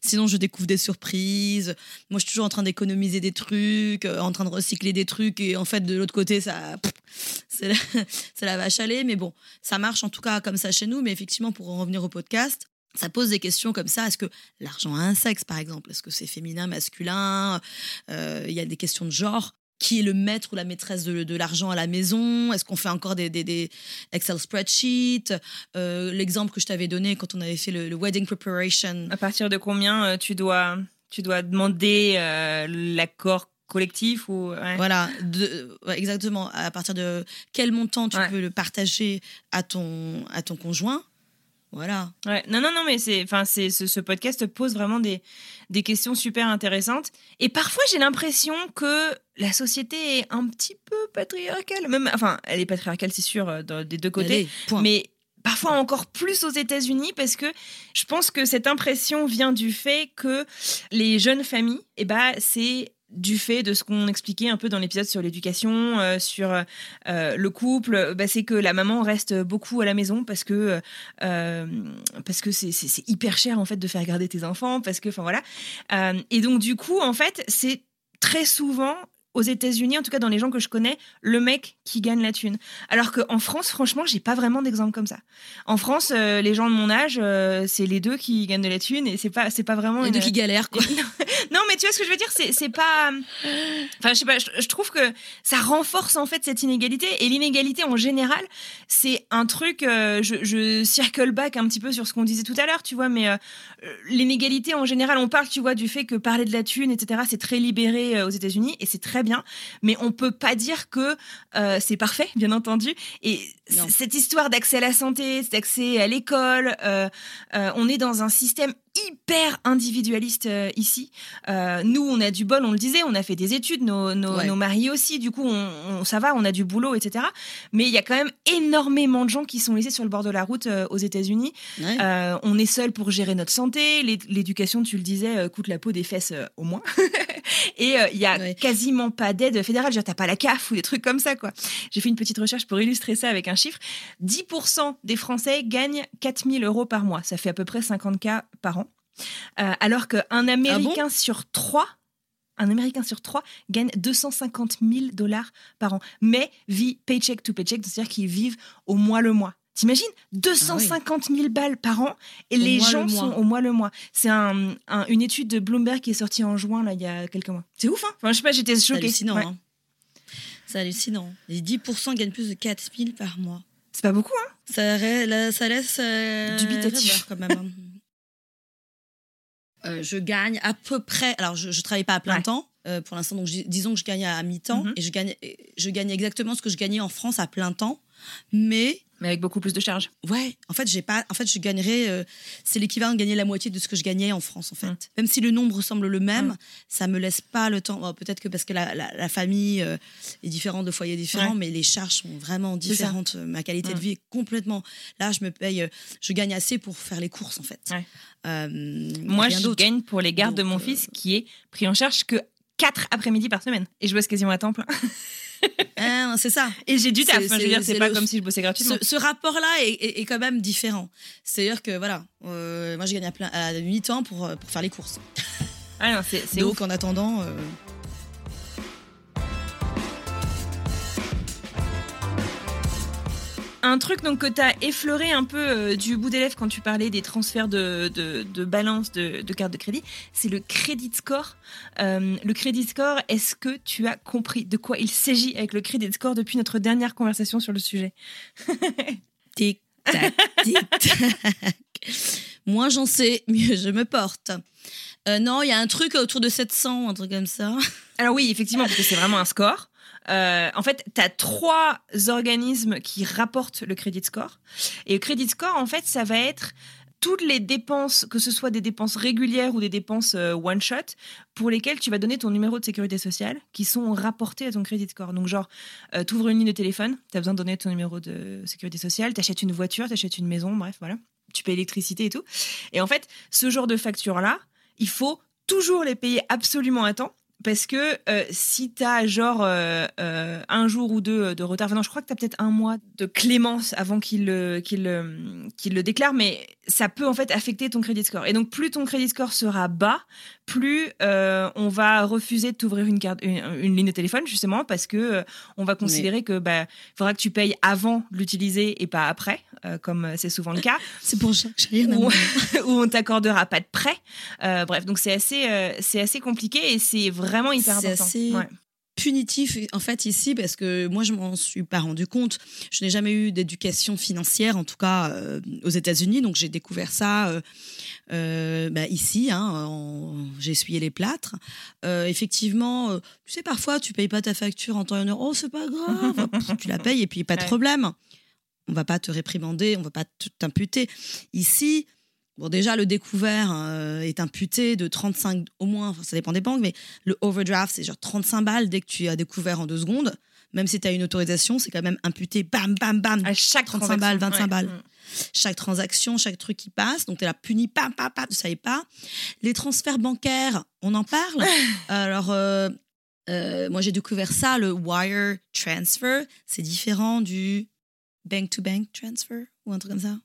Sinon, je découvre des surprises. Moi, je suis toujours en train d'économiser des trucs, euh, en train de recycler des trucs. Et en fait, de l'autre côté, ça, pff, c'est la, (laughs) c'est la vache à lait. Mais bon, ça marche en tout cas comme ça chez nous. Mais effectivement, pour en revenir au podcast, ça pose des questions comme ça. Est-ce que l'argent a un sexe, par exemple? Est-ce que c'est féminin, masculin? Euh, Il y a des questions de genre. Qui est le maître ou la maîtresse de, de l'argent à la maison? Est-ce qu'on fait encore des, des- des Excel spreadsheets? Euh, L'exemple que je t'avais donné quand on avait fait le, le wedding preparation. à partir de combien euh, tu dois, tu dois demander euh, l'accord collectif ou ouais? Voilà, de- exactement. À partir de quel montant tu Ouais. peux le partager à ton, à ton conjoint? Voilà. Ouais. Non, non, non, mais c'est, enfin, c'est, ce, ce podcast pose vraiment des, des questions super intéressantes. Et parfois, j'ai l'impression que la société est un petit peu patriarcale. Même, enfin, elle est patriarcale, c'est sûr, euh, des deux côtés. Allez. Mais parfois encore plus aux États-Unis parce que je pense que cette impression vient du fait que les jeunes familles, eh ben, c'est du fait de ce qu'on expliquait un peu dans l'épisode sur l'éducation, euh, sur euh, le couple, bah, c'est que la maman reste beaucoup à la maison parce que euh, parce que c'est hyper cher en fait de faire garder tes enfants parce que enfin voilà. Euh, et donc du coup en fait c'est très souvent aux États-Unis, en tout cas dans les gens que je connais, le mec qui gagne la thune. Alors qu'en France, franchement, j'ai pas vraiment d'exemple comme ça. En France, euh, les gens de mon âge, euh, c'est les deux qui gagnent de la thune et c'est pas, c'est pas vraiment Les une... deux qui galèrent, quoi. (laughs) non, mais tu vois ce que je veux dire, c'est, pas. Enfin, je sais pas, je, je trouve que ça renforce en fait cette inégalité. Et l'inégalité en général, c'est un truc. euh, je, je circle back un petit peu sur ce qu'on disait tout à l'heure, tu vois, mais l'inégalité en général, on parle, tu vois, du fait que parler de la thune, etc., c'est très libéré aux États-Unis et c'est très bien. Mais on peut pas dire que euh, c'est parfait, bien entendu. Et cette histoire d'accès à la santé, cet accès à l'école, euh, euh, on est dans un système hyper individualiste euh, ici. Euh, nous, on a du bol, on le disait, on a fait des études, nos, nos, Ouais. nos maris aussi, du coup, on, on- ça va, on a du boulot, etc. Mais il y a quand même énormément de gens qui sont laissés sur le bord de la route euh, aux États-Unis. Ouais. On est seul pour gérer notre santé. L'é- L'éducation, tu le disais, coûte la peau des fesses au moins. (laughs) Et euh, il y a Ouais. quasiment pas d'aide fédérale. Dire, T'as pas la CAF ou des trucs comme ça, quoi. J'ai fait une petite recherche pour illustrer ça avec un chiffre. 10% des Français gagnent 4000 euros par mois. Ça fait à peu près 50K par an. Euh, alors qu'un Américain sur trois, un Américain sur trois gagne 250 000 dollars par an, mais vit paycheck to paycheck, c'est-à-dire qu'ils vivent au mois le mois. T'imagines 250 000 balles par an et les mois gens le sont au mois le mois. C'est un, un- une étude de Bloomberg qui est sortie en juin là il y a quelques mois. C'est ouf, hein Enfin, je sais pas, j'étais C'est choquée. hallucinant. Ouais. hein. C'est hallucinant. Les 10% gagnent plus de 4000 par mois. C'est pas beaucoup, hein Ça, laisse euh, Dubitatif. quand même. hein. (laughs) Euh, je gagne à peu près. Alors, je, je travaille pas à plein Ouais. temps, euh, pour l'instant. Donc, disons que je gagne à mi-temps Mhm. et je gagne, je gagne exactement ce que je gagnais en France à plein temps. Mais Mais avec beaucoup plus de charges. ouais, en fait, j'ai pas. En fait, je gagnerais. euh, c'est l'équivalent de gagner la moitié de ce que je gagnais en France, en fait. Mm. Même si le nombre semble le même, Mm. ça me laisse pas le temps. bon, Peut-être que parce que la, la- la famille euh, est différente, de foyers différents, Ouais. mais les charges sont vraiment différentes. Ma qualité de vie est complètement. Là, je me paye. euh, Je gagne assez pour faire les courses, en fait. Ouais. Euh, Moi, je gagne pour les gardes de mon euh, fils qui est pris en charge que 4 après-midi par semaine. Et je bosse quasiment à temps plein. (laughs) (laughs) Hein, c'est ça. Et j'ai du taf. C'est- veux c'est- dire, c'est c'est pas le- comme si je bossais gratuitement. Ce, ce rapport-là est, est- est quand même différent. C'est-à-dire que voilà, euh, moi je gagne à, plein, à 8 ans pour, euh, pour faire les courses. Ah non, c'est Donc ouf. en attendant, euh, Un truc donc que tu as effleuré un peu euh, du bout des lèvres quand tu parlais des transferts de, de, de balance de, de carte de crédit, c'est le credit score. Euh, le credit score, est-ce que tu as compris de quoi il s'agit avec le credit score depuis notre dernière conversation sur le sujet? (laughs) Tic tac, tic tac. Moins j'en sais, mieux je me porte. Euh, non, il y a un truc autour de 700, un truc comme ça. Alors oui, effectivement, parce que c'est vraiment un score. Euh, en fait, tu as trois organismes qui rapportent le credit score. Et le credit score, en fait, ça va être toutes les dépenses, que ce soit des dépenses régulières ou des dépenses euh, one-shot, pour lesquelles tu vas donner ton numéro de sécurité sociale, qui sont rapportés à ton credit score. Donc genre, euh, tu ouvres une ligne de téléphone, tu as besoin de donner ton numéro de sécurité sociale, tu achètes une voiture, tu achètes une maison, bref, voilà. Tu payes l'électricité et tout. Et en fait, ce genre de factures-là, il faut toujours les payer absolument à temps. Parce que euh, si tu as genre euh, euh, un jour ou deux de retard, enfin non, je crois que tu as peut-être un mois de clémence avant qu'il le, déclare, mais ça peut en fait affecter ton crédit score. Et donc plus ton crédit score sera bas, plus on va refuser de t'ouvrir une, carte, une, une ligne de téléphone justement parce que on va considérer que bah faudra que tu payes avant de l'utiliser et pas après, comme c'est souvent le cas (laughs) C'est pour ça que rien (laughs) où on t'accordera pas de prêt. Bref, donc c'est assez, c'est assez compliqué et c'est vraiment hyper C'est important. assez- Ouais. punitif en fait ici parce que moi je m'en suis pas rendu compte. Je n'ai jamais eu d'éducation financière, en tout cas euh, aux États-Unis, donc j'ai découvert ça euh, euh, bah, ici. Hein, en- j'ai essuyé les plâtres. Effectivement, tu sais parfois tu payes pas ta facture en temps et en heure. Oh c'est pas grave, (laughs) Pff, tu la payes et puis pas de problème. On va pas te réprimander, on va pas te- t'imputer. Ici. Bon, déjà, le découvert euh, est imputé de 35 au moins, ça dépend des banques, mais le overdraft, c'est genre 35 balles dès que tu as découvert en deux secondes. Même si tu as une autorisation, c'est quand même imputé, bam, bam, bam, À chaque 35 transaction. balles, 25 Ouais. balles. Mm. chaque transaction, chaque truc qui passe. Donc, tu es là puni, pam, pam, pam, tu savais pas. Les transferts bancaires, on en parle. (laughs) Alors, euh, euh, moi, j'ai découvert ça, le wire transfer. C'est différent du bank-to-bank transfer ou un truc comme ça.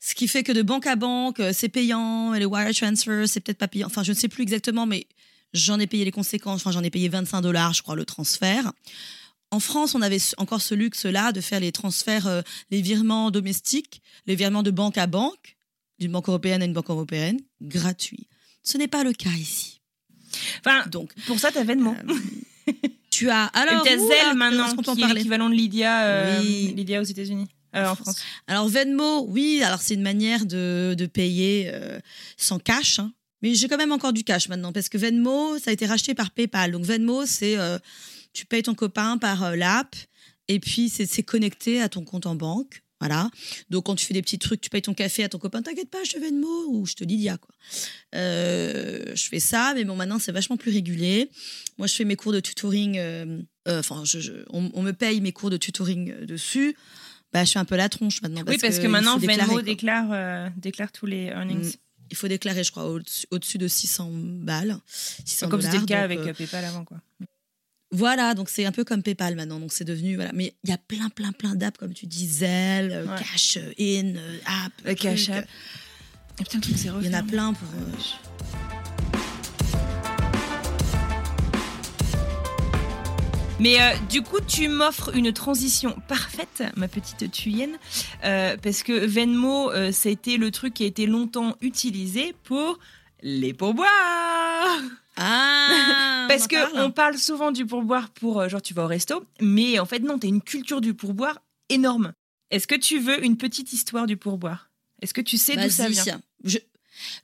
Ce qui fait que de banque à banque, euh, c'est payant, et les wire transfer, c'est peut-être pas payant. Enfin, je ne sais plus exactement, mais j'en ai payé les conséquences. Enfin, j'en ai payé 25 dollars, je crois, le transfert. En France, on avait encore ce luxe-là de faire les transferts, euh, les virements domestiques, les virements de banque à banque, d'une banque européenne à une banque européenne, gratuits. Ce n'est pas le cas ici. Enfin, Donc, pour ça, t'as Venmo. euh, tu as (laughs) alors t'as Zelle maintenant, qui est l'équivalent de Lydia, euh, Oui. Lydia aux États-Unis. En France. Alors Venmo, oui, alors c'est une manière de, de payer euh, sans cash. hein. Mais j'ai quand même encore du cash maintenant parce que Venmo, ça a été racheté par PayPal. Donc Venmo, c'est euh, tu payes ton copain par euh, l'app et puis c'est connecté à ton compte en banque. Voilà. Donc quand tu fais des petits trucs, tu payes ton café à ton copain, t'inquiète pas, je te Venmo ou je te Lydia quoi. Euh, je fais ça, mais bon maintenant c'est vachement plus régulier. Moi je fais mes cours de tutoring. Enfin, je- je- on, on me paye mes cours de tutoring dessus. Bah, je suis un peu la tronche maintenant. oui, parce que, maintenant, Venmo déclare, euh, déclare tous les earnings. Mm. Il faut déclarer, je crois, au-dessus au-dessus de 600 balles. 600 Comme c'était le cas donc, avec euh, euh, PayPal avant. Quoi. Voilà, donc c'est un peu comme PayPal maintenant. Donc c'est devenu. Voilà. Mais il y a plein, plein, plein d'apps, comme tu dis, Zelle, euh, Ouais. Cash In, euh, App. Le. Cash App. Il y en a plein pour. euh, Mais euh, du coup, tu m'offres une transition parfaite, ma petite tuyenne, euh, parce que Venmo, euh, ça a été le truc qui a été longtemps utilisé pour les pourboires. Ah (laughs) Parce on que parle on parle souvent du pourboire pour euh, genre tu vas au resto, mais en fait non, t'as une culture du pourboire énorme. Est-ce que tu veux une petite histoire du pourboire? Est-ce que tu sais d'où ça vient? Je-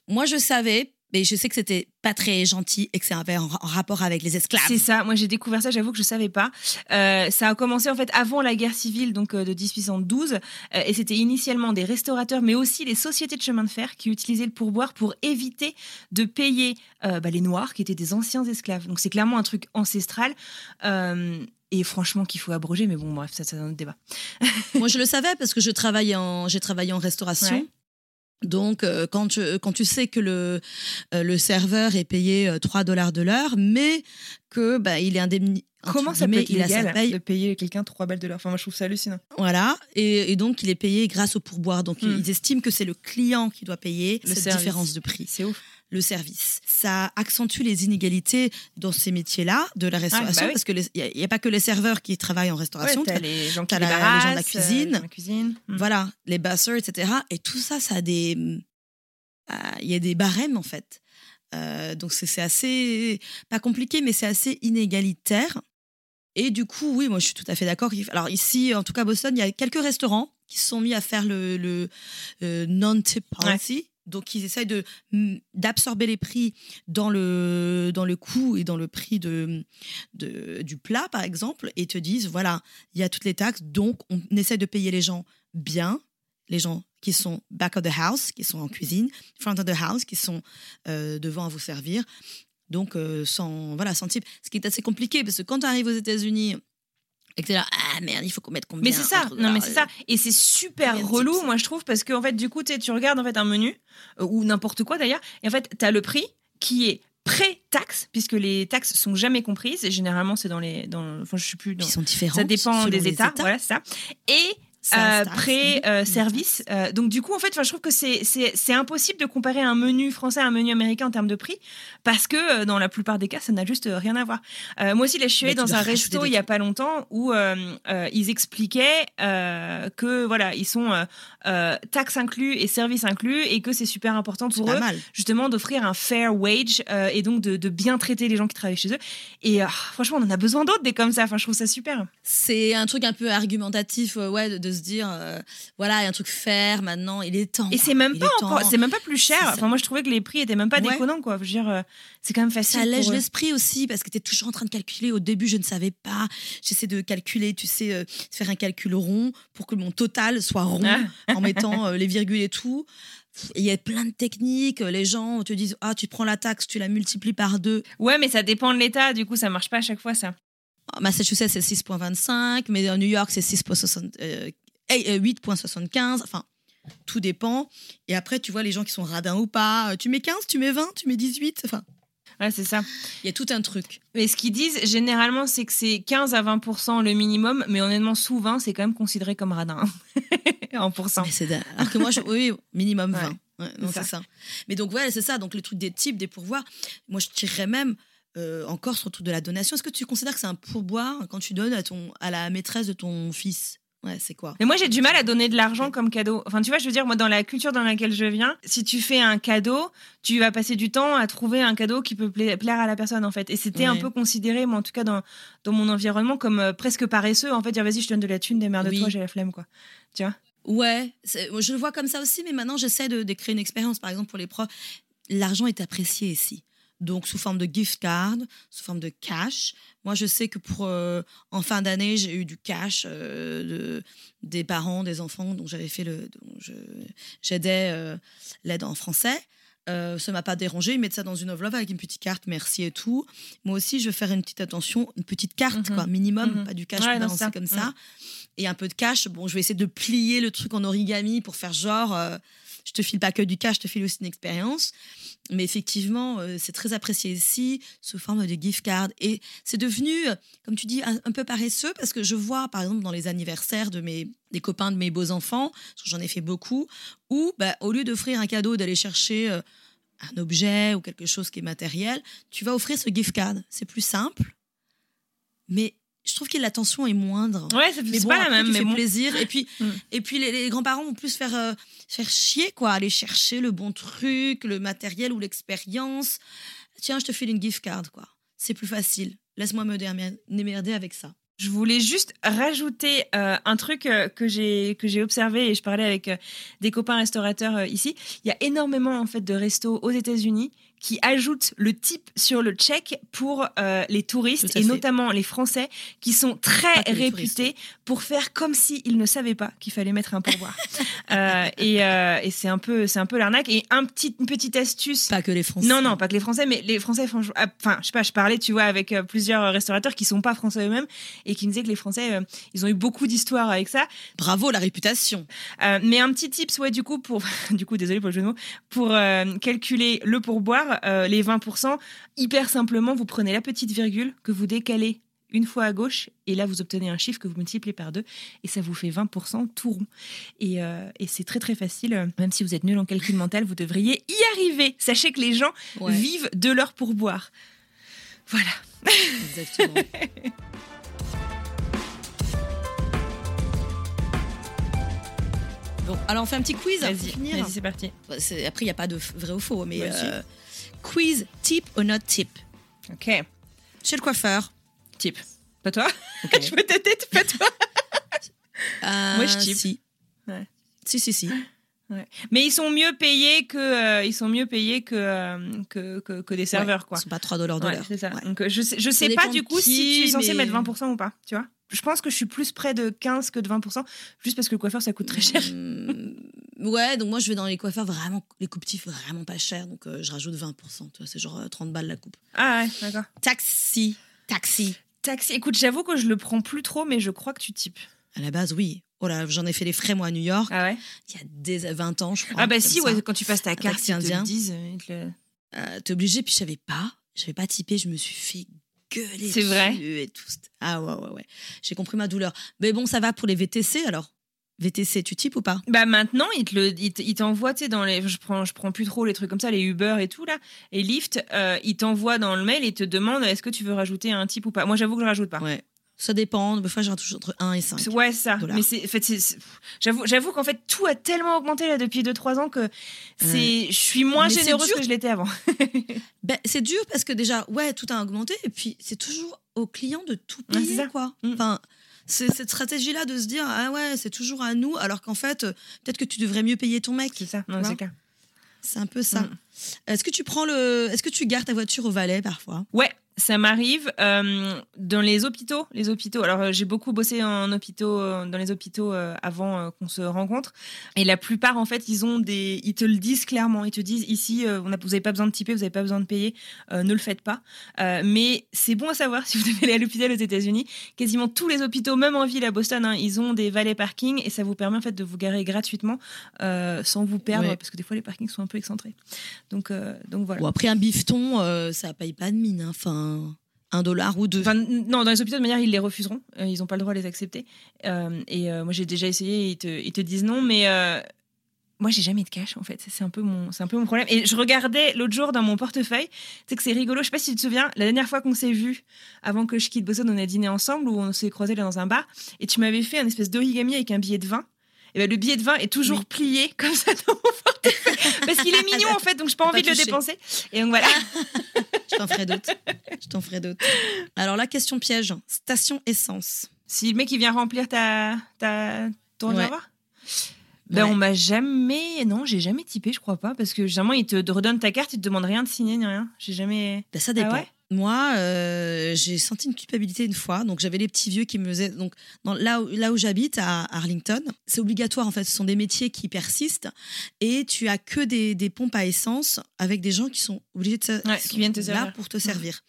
Moi, je savais, Mais je sais que c'était pas très gentil et que ça avait un en rapport avec les esclaves. C'est ça. Moi, j'ai découvert ça. J'avoue que je savais pas. Euh, ça a commencé en fait avant la guerre civile, donc euh, de 1812, euh, et c'était initialement des restaurateurs, mais aussi les sociétés de chemin de fer qui utilisaient le pourboire pour éviter de payer bah, les Noirs, qui étaient des anciens esclaves. Donc c'est clairement un truc ancestral. Et franchement, qu'il faut abroger, mais bon, bref, ça, c'est un autre débat. Moi, je le savais parce que je travaillais en, j'ai travaillé en restauration. Ouais. Donc, euh, quand, tu, quand tu sais que le, euh, le serveur est payé euh, 3 dollars de l'heure, mais que bah, il est indemnisé. Comment ça peut être il a sa illégal paye, de payer quelqu'un 3 balles de l'heure? Enfin, moi, je trouve ça hallucinant. Voilà, et, et donc il est payé grâce au pourboire. Donc Hmm. ils estiment que c'est le client qui doit payer Le cette service. différence de prix, C'est ouf. Le service. Ça accentue les inégalités dans ces métiers-là de la restauration, bah oui. parce qu'il n'y a, pas que les serveurs qui travaillent en restauration. Ouais, t'as t'as- les gens qui t'as les gens de la euh, cuisine. les gens de la cuisine. Mm. Voilà, les bussers, etc. Et tout ça, ça a des. euh, Il y a des barèmes, en fait. Euh, donc, c'est assez. Pas compliqué, mais c'est assez inégalitaire. Et du coup, oui, moi, je suis tout à fait d'accord. Alors, ici, en tout cas, à Boston, il y a quelques restaurants qui se sont mis à faire le, le euh, non-tip policy. Donc, ils essayent de mm, d'absorber les prix dans le, dans le coût et dans le prix de, de, du plat, par exemple, et te disent, voilà, il y a toutes les taxes, donc on essaie de payer les gens bien, les gens qui sont back of the house, qui sont en cuisine, front of the house, qui sont euh, devant à vous servir. Donc, euh, sans, voilà, sans type. Ce qui est assez compliqué, parce que quand tu arrives aux États-Unis et que tu es là, ah merde, il faut qu'on mette combien Mais c'est ça, non mais c'est ça, et c'est super relou, moi je trouve, parce que en fait du coup tu regardes en fait un menu euh, ou n'importe quoi d'ailleurs, et en fait t'as le prix qui est pré-taxe, puisque les taxes sont jamais comprises, et généralement c'est dans les, dans, enfin je sais plus, dans- Qui sont différents. ça dépend des les États, voilà ça, et euh, pré-service. oui. donc du coup, en fait, je trouve que c'est impossible de comparer un menu français à un menu américain en termes de prix, parce que euh, dans la plupart des cas, ça n'a juste euh, rien à voir. Euh, moi aussi, là, je suis allée dans un resto il y a pas longtemps où euh, euh, ils expliquaient euh, que voilà, ils sont euh, euh, taxes inclus et services inclus, et que c'est super important pour eux mal. justement d'offrir un fair wage euh, et donc de, de bien traiter les gens qui travaillent chez eux. Et euh, franchement, on en a besoin d'autres des comme ça. Enfin, je trouve ça super. C'est un truc un peu argumentatif, euh, ouais, de se dire, euh, voilà, il y a un truc faire maintenant, il est temps. Et c'est même pas encore, c'est même pas plus cher. Enfin, moi, je trouvais que les prix étaient même pas Ouais. déconnants, quoi. Je veux dire, euh, c'est quand même facile. Ça allège eux. l'esprit aussi parce que tu es toujours en train de calculer. Au début, je ne savais pas. J'essaie de calculer, tu sais, euh, faire un calcul rond pour que mon total soit rond Ah. en mettant euh, les virgules et tout. Il y a plein de techniques. Les gens te disent Ah, tu prends la taxe, tu la multiplies par deux. Ouais, mais ça dépend de l'État. Du coup, ça marche pas à chaque fois, ça. Ah, Massachusetts, c'est 6,25, mais en New York, c'est 6,60, euh, eh, euh, 8,75. Enfin, tout dépend. Et après, tu vois les gens qui sont radins ou pas. Euh, Tu mets 15, tu mets 20, tu mets 18. Enfin, Ouais, c'est ça. il y a tout un truc. Mais ce qu'ils disent, généralement, c'est que c'est 15 à 20% le minimum. Mais honnêtement, sous 20, c'est quand même considéré comme radin. (laughs) en pourcent. Dingue. Alors que moi, je, oui, minimum 20. Ouais, Ouais, non, c'est ça. Mais donc, ouais, c'est ça. Donc, le truc des types, des pourboires. Moi, je tirerais même euh, encore sur le truc de la donation. Est-ce que tu considères que c'est un pourboire quand tu donnes à, ton, à la maîtresse de ton fils? Ouais, c'est quoi? Mais moi, j'ai du mal à donner de l'argent comme cadeau. Enfin, tu vois, je veux dire, moi, dans la culture dans laquelle je viens, si tu fais un cadeau, tu vas passer du temps à trouver un cadeau qui peut pla- plaire à la personne, en fait. Et c'était un peu considéré, moi, en tout cas, dans, dans mon environnement, comme euh, presque paresseux. En fait, dire, vas-y, je te donne de la thune, démerde-toi, Oui. j'ai la flemme, quoi. Tu vois? Ouais, je le vois comme ça aussi, mais maintenant j'essaie de, de créer une expérience. Par exemple, pour les profs, l'argent est apprécié ici. Donc, sous forme de gift card, sous forme de cash. Moi, je sais que pour euh, en fin d'année, j'ai eu du cash euh, de, des parents, des enfants. Donc, j'avais fait le. J'aidais euh, l'aide en français. Euh, ça m'a pas dérangé. Ils mettent ça dans une enveloppe avec une petite carte, merci et tout. Moi aussi, je vais faire une petite attention, une petite carte, Mhm. quoi, minimum, Mhm. pas du cash Ouais, ça. comme Mhm. ça et un peu de cash. Bon, je vais essayer de plier le truc en origami pour faire genre, je te file pas que du cash, je te file aussi une expérience. Mais effectivement, euh, c'est très apprécié ici, sous forme de gift card. Et c'est devenu, euh, comme tu dis, un, peu paresseux parce que je vois, par exemple, dans les anniversaires de mes, des copains de mes beaux-enfants, parce que j'en ai fait beaucoup, où, bah, au lieu d'offrir un cadeau, d'aller chercher euh, un objet ou quelque chose qui est matériel, tu vas offrir ce gift card. C'est plus simple, mais je trouve que l'attention est moindre. Ouais, c'est bon, pas la même, mais bon. plaisir. Et puis, Mm. et puis les, les grands-parents vont plus faire, euh, faire chier, quoi. Aller chercher le bon truc, le matériel ou l'expérience. Tiens, je te file une gift card, quoi. C'est plus facile. Laisse-moi me démer- démerder avec ça. Je voulais juste rajouter euh, un truc euh, que j'ai que j'ai observé et je parlais avec euh, des copains restaurateurs ici. Il y a énormément en fait de restos aux États-Unis qui ajoute le type sur le check pour euh, les touristes et fait. notamment les Français qui sont très réputés pour faire comme s'ils ne savaient pas qu'il fallait mettre un pourboire. (laughs) Euh, et euh, et c'est un peu, c'est un peu l'arnaque. Et un petit, une petite astuce. Pas que les Français. Non, non, pas que les Français, mais les Français, ah, enfin, je sais pas, je parlais, tu vois, avec plusieurs restaurateurs qui sont pas français eux-mêmes et qui me disaient que les Français, ils ont eu beaucoup d'histoires avec ça. Bravo la réputation. Mais un petit tips, ouais, du coup, pour, (laughs) du coup, désolé pour le jeu de mots, pour calculer le pourboire, euh, les 20%, hyper simplement, vous prenez la petite virgule que vous décalez une fois à gauche et là vous obtenez un chiffre que vous multipliez par deux et ça vous fait 20% tout rond. Et, euh, et c'est très très facile, même si vous êtes nul en calcul mental, vous devriez y arriver. Sachez que les gens Ouais. vivent de leur pourboire. Voilà. Exactement. (laughs) Bon, alors on fait un petit quiz pour Vas-y, finir. vas-y, c'est parti. Bah, Après, il n'y a pas de vrai ou faux, mais euh, quiz tip or not tip? Ok. Chez le coiffeur. Type. Pas toi? Ok. (laughs) Je veux ta tête, pas toi. (laughs) Euh, Moi, je type. Si. Ouais. Si, si, si. Ouais. Mais ils sont mieux payés que euh, ils sont mieux payés que euh, que, que, que des serveurs Ouais, quoi. Ils sont pas 3 dollars de l'heure. Ouais. Je sais je sais pas du coup si tu es censé mais- mettre 20% ou pas, tu vois. Je pense que je suis plus près de 15 que de 20% juste parce que le coiffeur ça coûte très cher. Hum, ouais, donc moi je vais dans les coiffeurs vraiment, les coupes tifs vraiment pas chers, donc euh, je rajoute 20%. tu vois, C'est genre euh, 30 balles la coupe. Ah ouais, d'accord. Taxi. Taxi. Taxi, écoute, j'avoue que je le prends plus trop mais je crois que tu types. À la base, oui. Oh là, j'en ai fait les frais moi à New York, Ah ouais? il y a des 20 ans, je crois. Ah bah si ouais, quand tu passes ta carte, ils te le disent, euh, ils te le- Euh, T'es obligé, puis je savais pas. Je pas typé, je me suis fait gueuler. C'est vrai dessus Et tout. Ah ouais, ouais, ouais. J'ai compris ma douleur. Mais bon, ça va pour les VTC alors. VTC, tu types ou pas? Bah maintenant, ils te le, ils t'envoient, tu sais, dans les, je prends, je prends plus trop les trucs comme ça, les Uber et tout là, et Lyft, euh, ils t'envoient dans le mail et te demandent est-ce que tu veux rajouter un type ou pas? Moi, j'avoue que je rajoute pas. Ouais. Ça dépend. Des fois, j'ai toujours entre 1 et 5. Ouais, ça. dollars. Mais c'est, en fait, j'avoue, j'avoue qu'en fait, tout a tellement augmenté là depuis 2-3 ans que c'est, je suis moins Mais généreuse que je l'étais avant. (laughs) Ben, c'est dur parce que déjà, ouais, tout a augmenté. Et puis, c'est toujours au client de tout Ouais, payer, ça. quoi. Mm. Enfin, c'est cette stratégie-là de se dire, ah ouais, c'est toujours à nous, alors qu'en fait, euh, peut-être que tu devrais mieux payer ton mec. C'est ça. C'est un peu ça. Mm. Est-ce que tu prends le, est-ce que tu gardes ta voiture au valet parfois? Ouais, ça m'arrive euh, dans les hôpitaux. Les hôpitaux. Alors euh, j'ai beaucoup bossé en hôpitaux, euh, dans les hôpitaux avant qu'on se rencontre. Et la plupart, en fait, ils ont des, ils te le disent clairement. Ils te disent ici, on a- vous n'avez pas besoin de typer, vous n'avez pas besoin de payer, ne le faites pas. Mais c'est bon à savoir (laughs) si vous devez aller à l'hôpital aux États-Unis. Quasiment tous les hôpitaux, même en ville à Boston, hein, ils ont des valets parking et ça vous permet en fait de vous garer gratuitement sans vous perdre Ouais. parce que des fois les parkings sont un peu excentrés. Donc, euh, donc voilà. Bon, après un bifton, euh, ça paye pas de mine. hein. Enfin, un dollar ou deux. Enfin, non, dans les hôpitaux, de manière, ils les refuseront. Euh, ils n'ont pas le droit de les accepter. Euh, et euh, moi, j'ai déjà essayé, ils te, ils te disent non, mais euh, moi, j'ai jamais de cash, en fait. C'est un, peu mon- c'est un peu mon problème. Et je regardais l'autre jour dans mon portefeuille, tu sais que c'est rigolo, je sais pas si tu te souviens, la dernière fois qu'on s'est vu, avant que je quitte Boston, on a dîné ensemble, ou on s'est croisés là dans un bar, et tu m'avais fait un espèce d'origami avec un billet de vin. Et ben, le billet de vin est toujours Oui. plié (laughs) comme ça dans mon portefeuille. Parce qu'il est (laughs) mignon, en fait, donc j'ai pas Pas envie de le dépenser. Et donc voilà. (laughs) Je t'en ferai d'autres. Je t'en ferai d'autres. Alors la question piège, station essence. Si le mec il vient remplir ta, ta ton Ouais. réservoir ben Ouais. on m'a jamais non j'ai jamais typé je crois pas parce que généralement il te redonne ta carte il te demande rien de signer ni rien j'ai jamais Ben, ça dépend. Ah ouais? Moi, euh, j'ai senti une culpabilité une fois. Donc, j'avais les petits vieux qui me faisaient. Donc, dans, là, où, là où j'habite, à Arlington, c'est obligatoire en fait. Ce sont des métiers qui persistent et tu as que des, des pompes à essence avec des gens qui sont obligés de se, Ouais, qui qui viennent te là servir. pour te servir.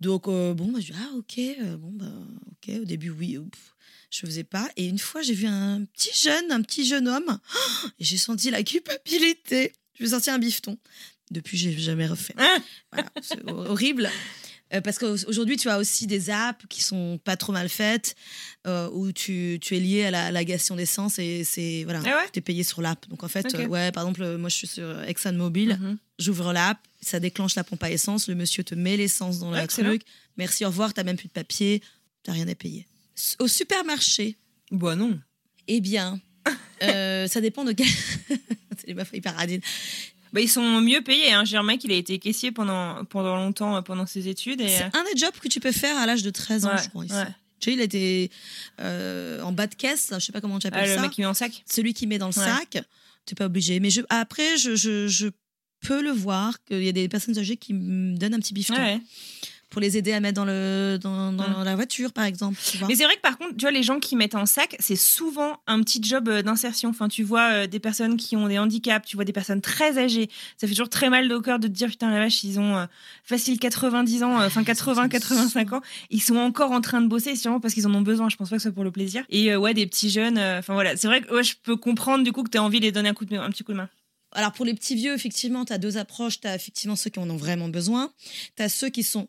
Donc, euh, bon, bah, je dis, ah, ok, euh, bon, bah, ok. Au début, oui, euh, pff, je faisais pas. Et une fois, j'ai vu un petit jeune, un petit jeune homme, et j'ai senti la culpabilité. Je me suis sorti un bifton. Depuis, j'ai jamais refait. Voilà, c'est horrible. Euh, parce qu'aujourd'hui, tu as aussi des apps qui sont pas trop mal faites, euh, où tu, tu es lié à la, à la gation d'essence et c'est voilà, Ah ouais tu es payé sur l'app. Donc en fait, euh, ouais, par exemple, moi je suis sur ExxonMobil, Mhm. j'ouvre l'app, ça déclenche la pompe à essence, le monsieur te met l'essence dans Ouais, le truc. Merci, au revoir, t'as même plus de papier, t'as rien à payer. Au supermarché, bah non eh bien, (laughs) ça dépend de quel. (laughs) c'est les meufs hyper radines. Bah ils sont mieux payés hein. j'ai un mec il a été caissier pendant pendant longtemps euh, pendant ses études et C'est euh, un des jobs que tu peux faire à l'âge de 13 ans, ouais, je crois. ici. ouais. Tu sais, il était euh, en bas de caisse, je sais pas comment tu Ah, appelles le ça. mec qui met en sac Celui qui met dans le Ouais. sac, t'es pas obligé. Mais je, après, je, je, je peux le voir qu'il y a des personnes âgées qui me donnent un petit bifton. Pour les aider à mettre dans, le, dans, dans la voiture, par exemple. tu vois. Mais c'est vrai que par contre, tu vois, les gens qui mettent en sac, c'est souvent un petit job euh, d'insertion. Enfin, tu vois euh, des personnes qui ont des handicaps, tu vois des personnes très âgées. Ça fait toujours très mal au cœur de te dire, putain, la vache, ils ont euh, facile 90 ans, euh, enfin 80, 85 ans. Ils sont encore en train de bosser, sûrement parce qu'ils en ont besoin. Je pense pas que ce soit pour le plaisir. Et ouais, des petits jeunes. Enfin voilà, c'est vrai que ouais, je peux comprendre du coup que tu as envie de les donner un, coup de, un petit coup de main. Alors pour les petits vieux, effectivement, tu as deux approches. Tu as effectivement ceux qui en ont vraiment besoin. Tu as ceux qui sont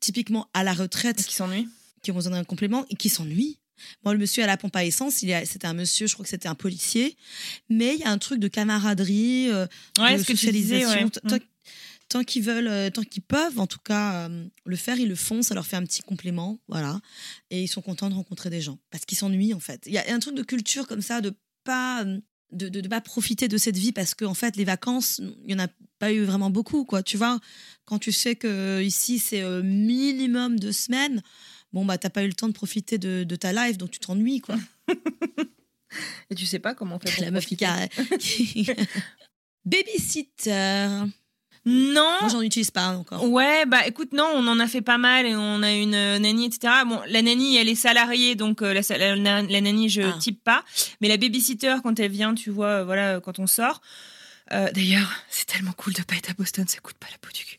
typiquement à la retraite, Qui s'ennuient. qui ont besoin d'un complément et qui s'ennuient. Moi, le monsieur à la pompe à essence, il c'était un monsieur, je crois que c'était un policier, mais il y a un truc de camaraderie, euh, Ouais, de que disais, socialisation. ouais. T- Tant, tant qu'ils veulent, euh, tant qu'ils peuvent, en tout cas, euh, le faire, ils le font. Ça leur fait un petit complément, voilà. Et ils sont contents de rencontrer des gens parce qu'ils s'ennuient en fait. Il y a un truc de culture comme ça, de pas euh, de, de pas profiter de cette vie parce que en fait les vacances il y en a pas eu vraiment beaucoup quoi tu vois quand tu sais que ici c'est euh, minimum deux semaines bon bah t'as pas eu le temps de profiter de, de ta life donc tu t'ennuies quoi (laughs) Et tu sais pas comment on fait pour la meuf qui (laughs) babysitter Non. moi j'en utilise pas encore Ouais, bah écoute, non, on en a fait pas mal et on a une euh, nanny, etc. Bon, la nanny, elle est salariée, donc euh, la, la, nanny, je Ah. type pas. Mais la babysitter, quand elle vient, tu vois, euh, voilà, euh, quand on sort. Euh, D'ailleurs, c'est tellement cool de pas être à Boston, ça coûte pas la peau du cul.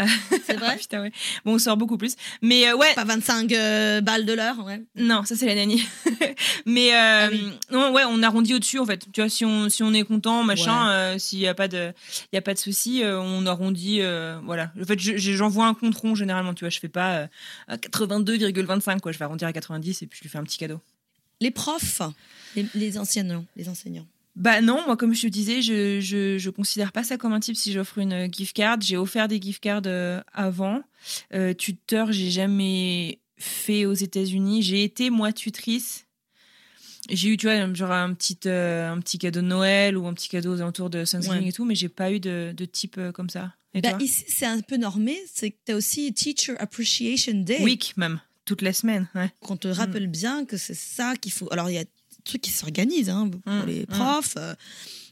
Euh, c'est vrai (laughs) putain, ouais. Bon, on sort beaucoup plus. Mais euh, ouais, pas 25 euh, balles de l'heure ouais non, ça c'est la nanny. (laughs) Mais Ah oui. non, ouais, on arrondit au-dessus en fait. Tu vois, si on, si on est content, machin, s'il y a pas de, y a pas de souci, on arrondit. voilà. En fait, je- je- j'envoie un compte rond généralement. Tu vois, je fais pas euh, à 82,25 quoi. Je vais arrondir à 90 et puis je lui fais un petit cadeau. les profs les, les enseignants les enseignants Bah non, moi comme je te disais, je, je, je considère pas ça comme un type si j'offre une gift card. J'ai offert des gift cards euh, avant. Euh, tuteur, j'ai jamais fait aux États-Unis. J'ai été moi tutrice. J'ai eu, tu vois, genre un petit, euh, un petit cadeau de Noël ou un petit cadeau aux alentours de Thanksgiving Ouais. et tout, mais j'ai pas eu de, de type euh, comme ça. Et bah, toi ici c'est un peu normé c'est que t'as aussi Teacher Appreciation Day Week même, toute la semaine. Ouais. qu'on te rappelle bien que c'est ça qu'il faut. Alors, il y a trucs qui s'organisent hein, pour Mm, les mm. profs, euh,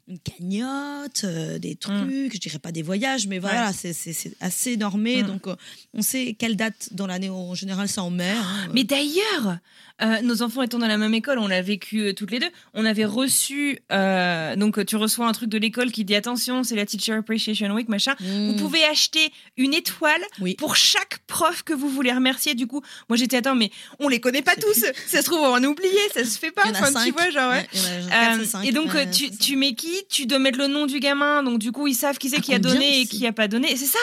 une cagnotte, euh, des trucs, je dirais pas des voyages, mais voilà, Ouais. c'est- assez normé. Donc, euh, on sait quelle date dans l'année, en général, c'est en mai. hein. Mais d'ailleurs, euh, nos enfants étant dans la même école, on l'a vécu euh, toutes les deux. On avait reçu, euh, donc tu reçois un truc de l'école qui dit attention, c'est la Teacher Appreciation Week, machin. Vous Mm. pouvez acheter une étoile Oui. pour chaque prof que vous voulez remercier. Du coup, moi j'étais attends, mais on les connaît pas tous. Ça se trouve on en oublier, ça se fait pas. Il y en a Enfin, tu cinq. vois, genre ouais. A genre et donc, tu, tu mets qui? Tu dois mettre le nom du gamin. Donc, du coup, ils savent qui c'est Ah, qui a donné et qui a pas donné. Et c'est ça.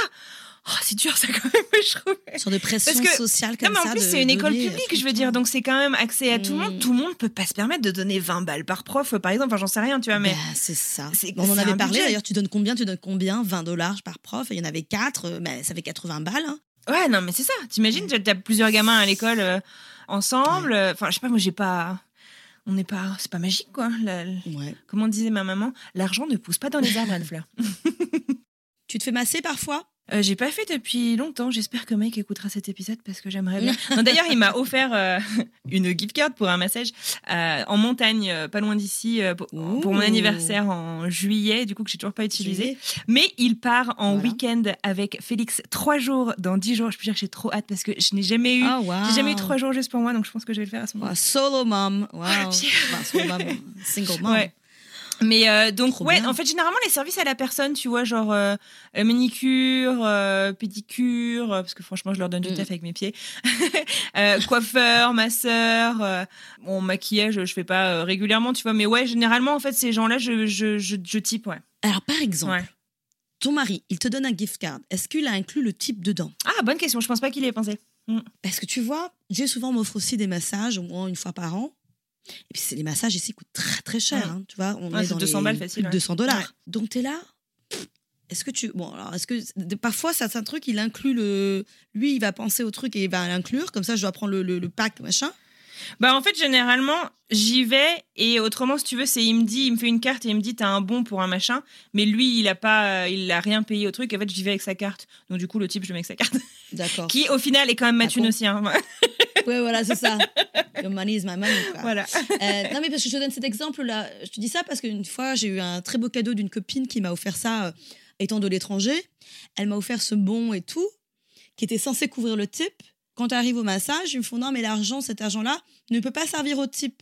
Oh, c'est dur, ça, quand même, (laughs) je trouve. Sur des pressions Parce que- sociales Non, comme mais en ça. plus, c'est une école donner, publique, euh, je veux dire. Donc, c'est quand même accès à tout le monde. Tout le monde peut pas se permettre de donner 20 balles par prof, par exemple. Enfin, j'en sais rien, tu vois. Mais Bah, c'est ça. Bon, on en avait parlé d'ailleurs. Tu donnes combien Tu donnes combien 20 dollars par prof? Il y en avait 4. Mais ça fait 80 balles. hein. ouais, non, mais c'est ça. T'imagines, tu as plusieurs gamins à l'école euh, ensemble. Euh, Enfin, je sais pas, moi, j'ai pas. On n'est pas. C'est pas magique, quoi. La- Ouais. Comment disait ma maman L'argent ne pousse pas dans les arbres, Anne-Fleur. (laughs) Tu te fais masser parfois? Euh, j'ai pas fait depuis longtemps. J'espère que Mike écoutera cet épisode parce que j'aimerais bien. (laughs) D'ailleurs, il m'a offert euh, (laughs) une gift card pour un massage euh, en montagne, euh, pas loin d'ici, pour, pour mon anniversaire en juillet, du coup que j'ai toujours pas utilisé. Mais il part en Voilà. week-end avec Félix trois jours dans dix jours. Je peux dire que j'ai trop hâte parce que je n'ai jamais eu, Ah, j'ai jamais eu trois jours juste pour moi, donc je pense que je vais le faire à ce moment. Wow, solo mom. (laughs) Wow. solo mom. Single mom. Ouais. Mais euh, donc Trop ouais, bien. en fait généralement les services à la personne, tu vois, genre euh, manicure, euh, pédicure, euh, parce que franchement je leur donne du Mm. taf avec mes pieds, (laughs) coiffeur, masseur, bon maquillage je fais pas régulièrement, tu vois, mais ouais généralement en fait ces gens-là je je je, je type ouais. Alors, par exemple, Ouais. ton mari, il te donne un gift card. Est-ce qu'il a inclus le type dedans? Ah bonne question, je pense pas qu'il y ait pensé. Parce que tu vois, Dieu souvent m'offre aussi des massages, au moins une fois par an. Et puis, les massages ici coûtent très, très cher. Ouais. hein, tu vois, on Ouais, est c'est dans 200 les balles facile, ouais. 200 dollars. Donc, tu es là. Est-ce que tu. Bon, alors, est-ce que. Parfois, ça, c'est un truc, il inclut le. Lui, il va penser au truc et il va l'inclure. Comme ça, je dois prendre le, le- le pack, machin. Bah en fait généralement j'y vais et autrement si tu veux c'est il me dit il me fait une carte et il me dit t'as un bon pour un machin mais lui il a pas il a rien payé au truc en fait j'y vais avec sa carte donc du coup le type je mets avec sa carte D'accord. (laughs) qui au final est quand même ma Ah thune bon aussi hein. (laughs) Ouais, voilà, c'est ça. Your money is my money. quoi. voilà Euh, non, mais parce que je te donne cet exemple-là. Je te dis ça parce qu'une fois, j'ai eu un très beau cadeau d'une copine qui m'a offert ça euh, étant de l'étranger, elle m'a offert ce bon et tout, qui était censé couvrir le type. Quand tu arrives au massage, ils me font non, mais l'argent, cet argent-là, ne peut pas servir au type.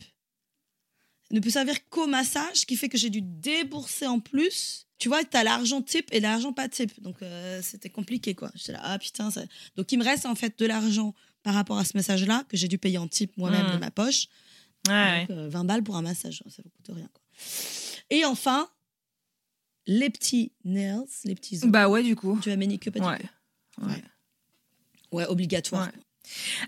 Ne peut servir qu'au massage, ce qui fait que j'ai dû débourser en plus. Tu vois, tu as l'argent type et l'argent pas type. Donc, euh, c'était compliqué, quoi. J'étais là, ah putain. Ça... Donc, il me reste en fait de l'argent par rapport à ce message-là que j'ai dû payer en type moi-même Mm. de ma poche. Ouais, Donc, euh, 20 balles pour un massage, ça ne coûte rien. Quoi. Et enfin, les petits nails, les petits ouais. ongles. Bah ouais, du coup. Tu as manicure, Ouais. pédicure Ouais. Ouais, obligatoire. Ouais.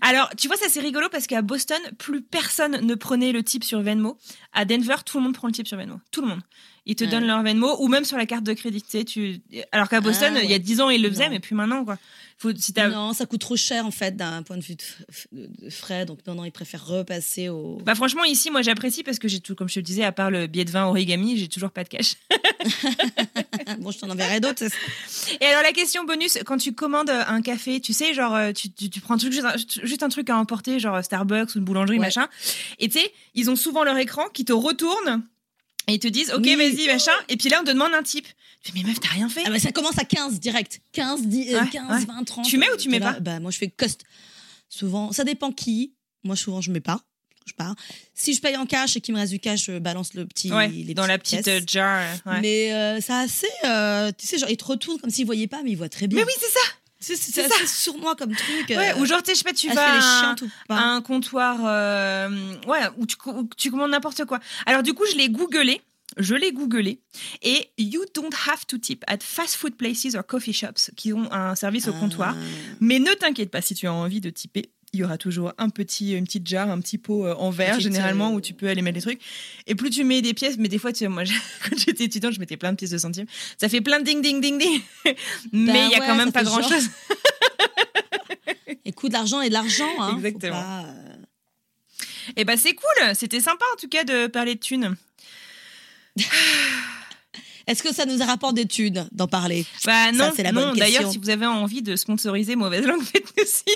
Alors, tu vois, ça c'est rigolo parce qu'à Boston, plus personne ne prenait le type sur Venmo. À Denver, tout le monde prend le type sur Venmo. Tout le monde. Ils te Ouais. donnent leur Venmo ou même sur la carte de crédit. Tu sais, tu... Alors qu'à Boston, Ah, il y a ouais. 10 ans, ils le faisaient, Non. mais puis maintenant, quoi. Faut, si t'as- Non, ça coûte trop cher en fait d'un point de vue de, f- de- de frais. Donc non, non, ils préfèrent repasser au. Bah franchement ici moi j'apprécie parce que j'ai tout comme je te le disais à part le billet de vin origami j'ai toujours pas de cash. (laughs) bon, je t'en enverrai d'autres. Et alors la question bonus quand tu commandes un café tu sais genre euh, tu, tu, tu prends juste, un, juste un truc à emporter genre Starbucks ou une boulangerie Ouais. machin et tu sais ils ont souvent leur écran qui te retourne et ils te disent ok Oui. vas-y machin et puis là on te demande un type. Mais meuf t'as rien fait. Ah bah, ça commence à 15 direct. 15, 10, euh, Ouais, 15 ouais. 20, 30. Tu mets ou euh, tu mets là, pas Bah moi je fais cost. Souvent, ça dépend qui. Moi souvent je mets pas. Je pars. Si je paye en cash et qu'il me reste du cash, je balance le petit. ouais les dans la petite euh, jar. Mais euh, c'est assez. euh, tu sais, genre, ils te retournent comme s'ils voyaient pas, mais ils voient très bien. Mais oui c'est ça. C'est c'est c'est assez sournois comme truc. Ouais, euh, ou genre tu sais je sais pas tu vas à un- chiantes ou pas. à un comptoir euh, ouais où tu, où tu commandes n'importe quoi. Alors du coup, je l'ai googlé, je l'ai googlé et you don't have to tip at fast food places or coffee shops qui ont un service au Ah. comptoir. Mais ne t'inquiète pas si tu as envie de tiper. Il y aura toujours un petit, une petite jarre, un petit pot euh, en verre, généralement, euh, où tu peux aller mettre des trucs. Et plus tu mets des pièces, mais des fois, tu sais, moi, (laughs) quand j'étais étudiante, je mettais plein de pièces de centimes. Ça fait plein de ding, ding, ding, ding. (laughs) mais il y a ouais, quand même pas grand genre. chose. (laughs) Et coût de l'argent et de l'argent. Hein, Exactement. pas, euh, Et bah, c'est cool. C'était sympa, en tout cas, de parler de thunes. (laughs) Est-ce que ça nous rapporte des thunes d'en parler? Bah non, c'est la non. D'ailleurs, si vous avez envie de sponsoriser Mauvaise Langue, (laughs) faites-nous signe.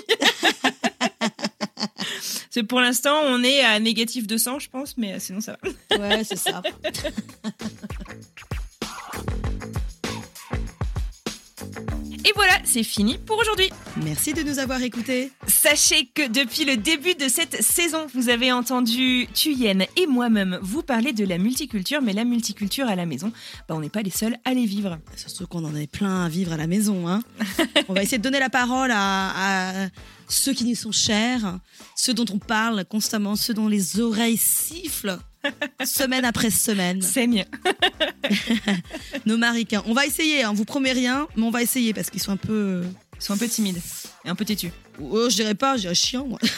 (laughs) C'est pour l'instant, on est à négatif 200, je pense, mais euh, sinon ça va. Ouais, c'est ça. Et voilà, c'est fini pour aujourd'hui. Merci de nous avoir écoutés. Sachez que depuis le début de cette saison, vous avez entendu Thuyen et moi-même vous parler de la multiculture, mais la multiculture à la maison, bah, on n'est pas les seuls à les vivre. Surtout qu'on en est plein à vivre à la maison. Hein. (laughs) on va essayer de donner la parole à, à ceux qui nous sont chers, ceux dont on parle constamment, ceux dont les oreilles sifflent (laughs) semaine après semaine. Saigne. (laughs) Nos maricains. On va essayer, hein, on vous promet rien, mais on va essayer parce qu'ils sont un peu. Ils sont un peu timides et un peu têtus. Oh, je dirais pas, je dirais chiant, moi. (laughs)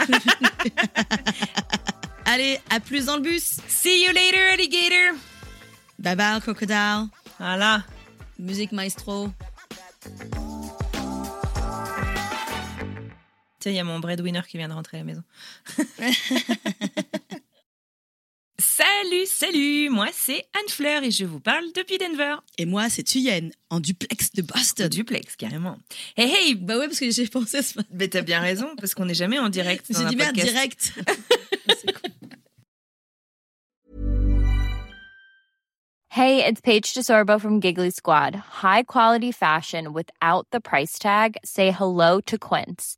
Allez, à plus dans le bus. See you later, alligator. Bye bye, crocodile. Voilà. Musique maestro. Tiens, il y a mon breadwinner qui vient de rentrer à la maison. (laughs) salut, salut, moi c'est Anne Fleur et je vous parle depuis Denver. Et moi, c'est Thuyen, en duplex de Boston. Duplex, carrément. Hey, hey, Bah ouais, parce que j'ai pensé à ce matin. mais t'as bien raison, parce qu'on n'est jamais en direct. J'ai un dit merde, direct. C'est (laughs) cool. Hey, it's Paige DeSorbo from Giggly Squad. High quality fashion without the price tag. Say hello to Quince.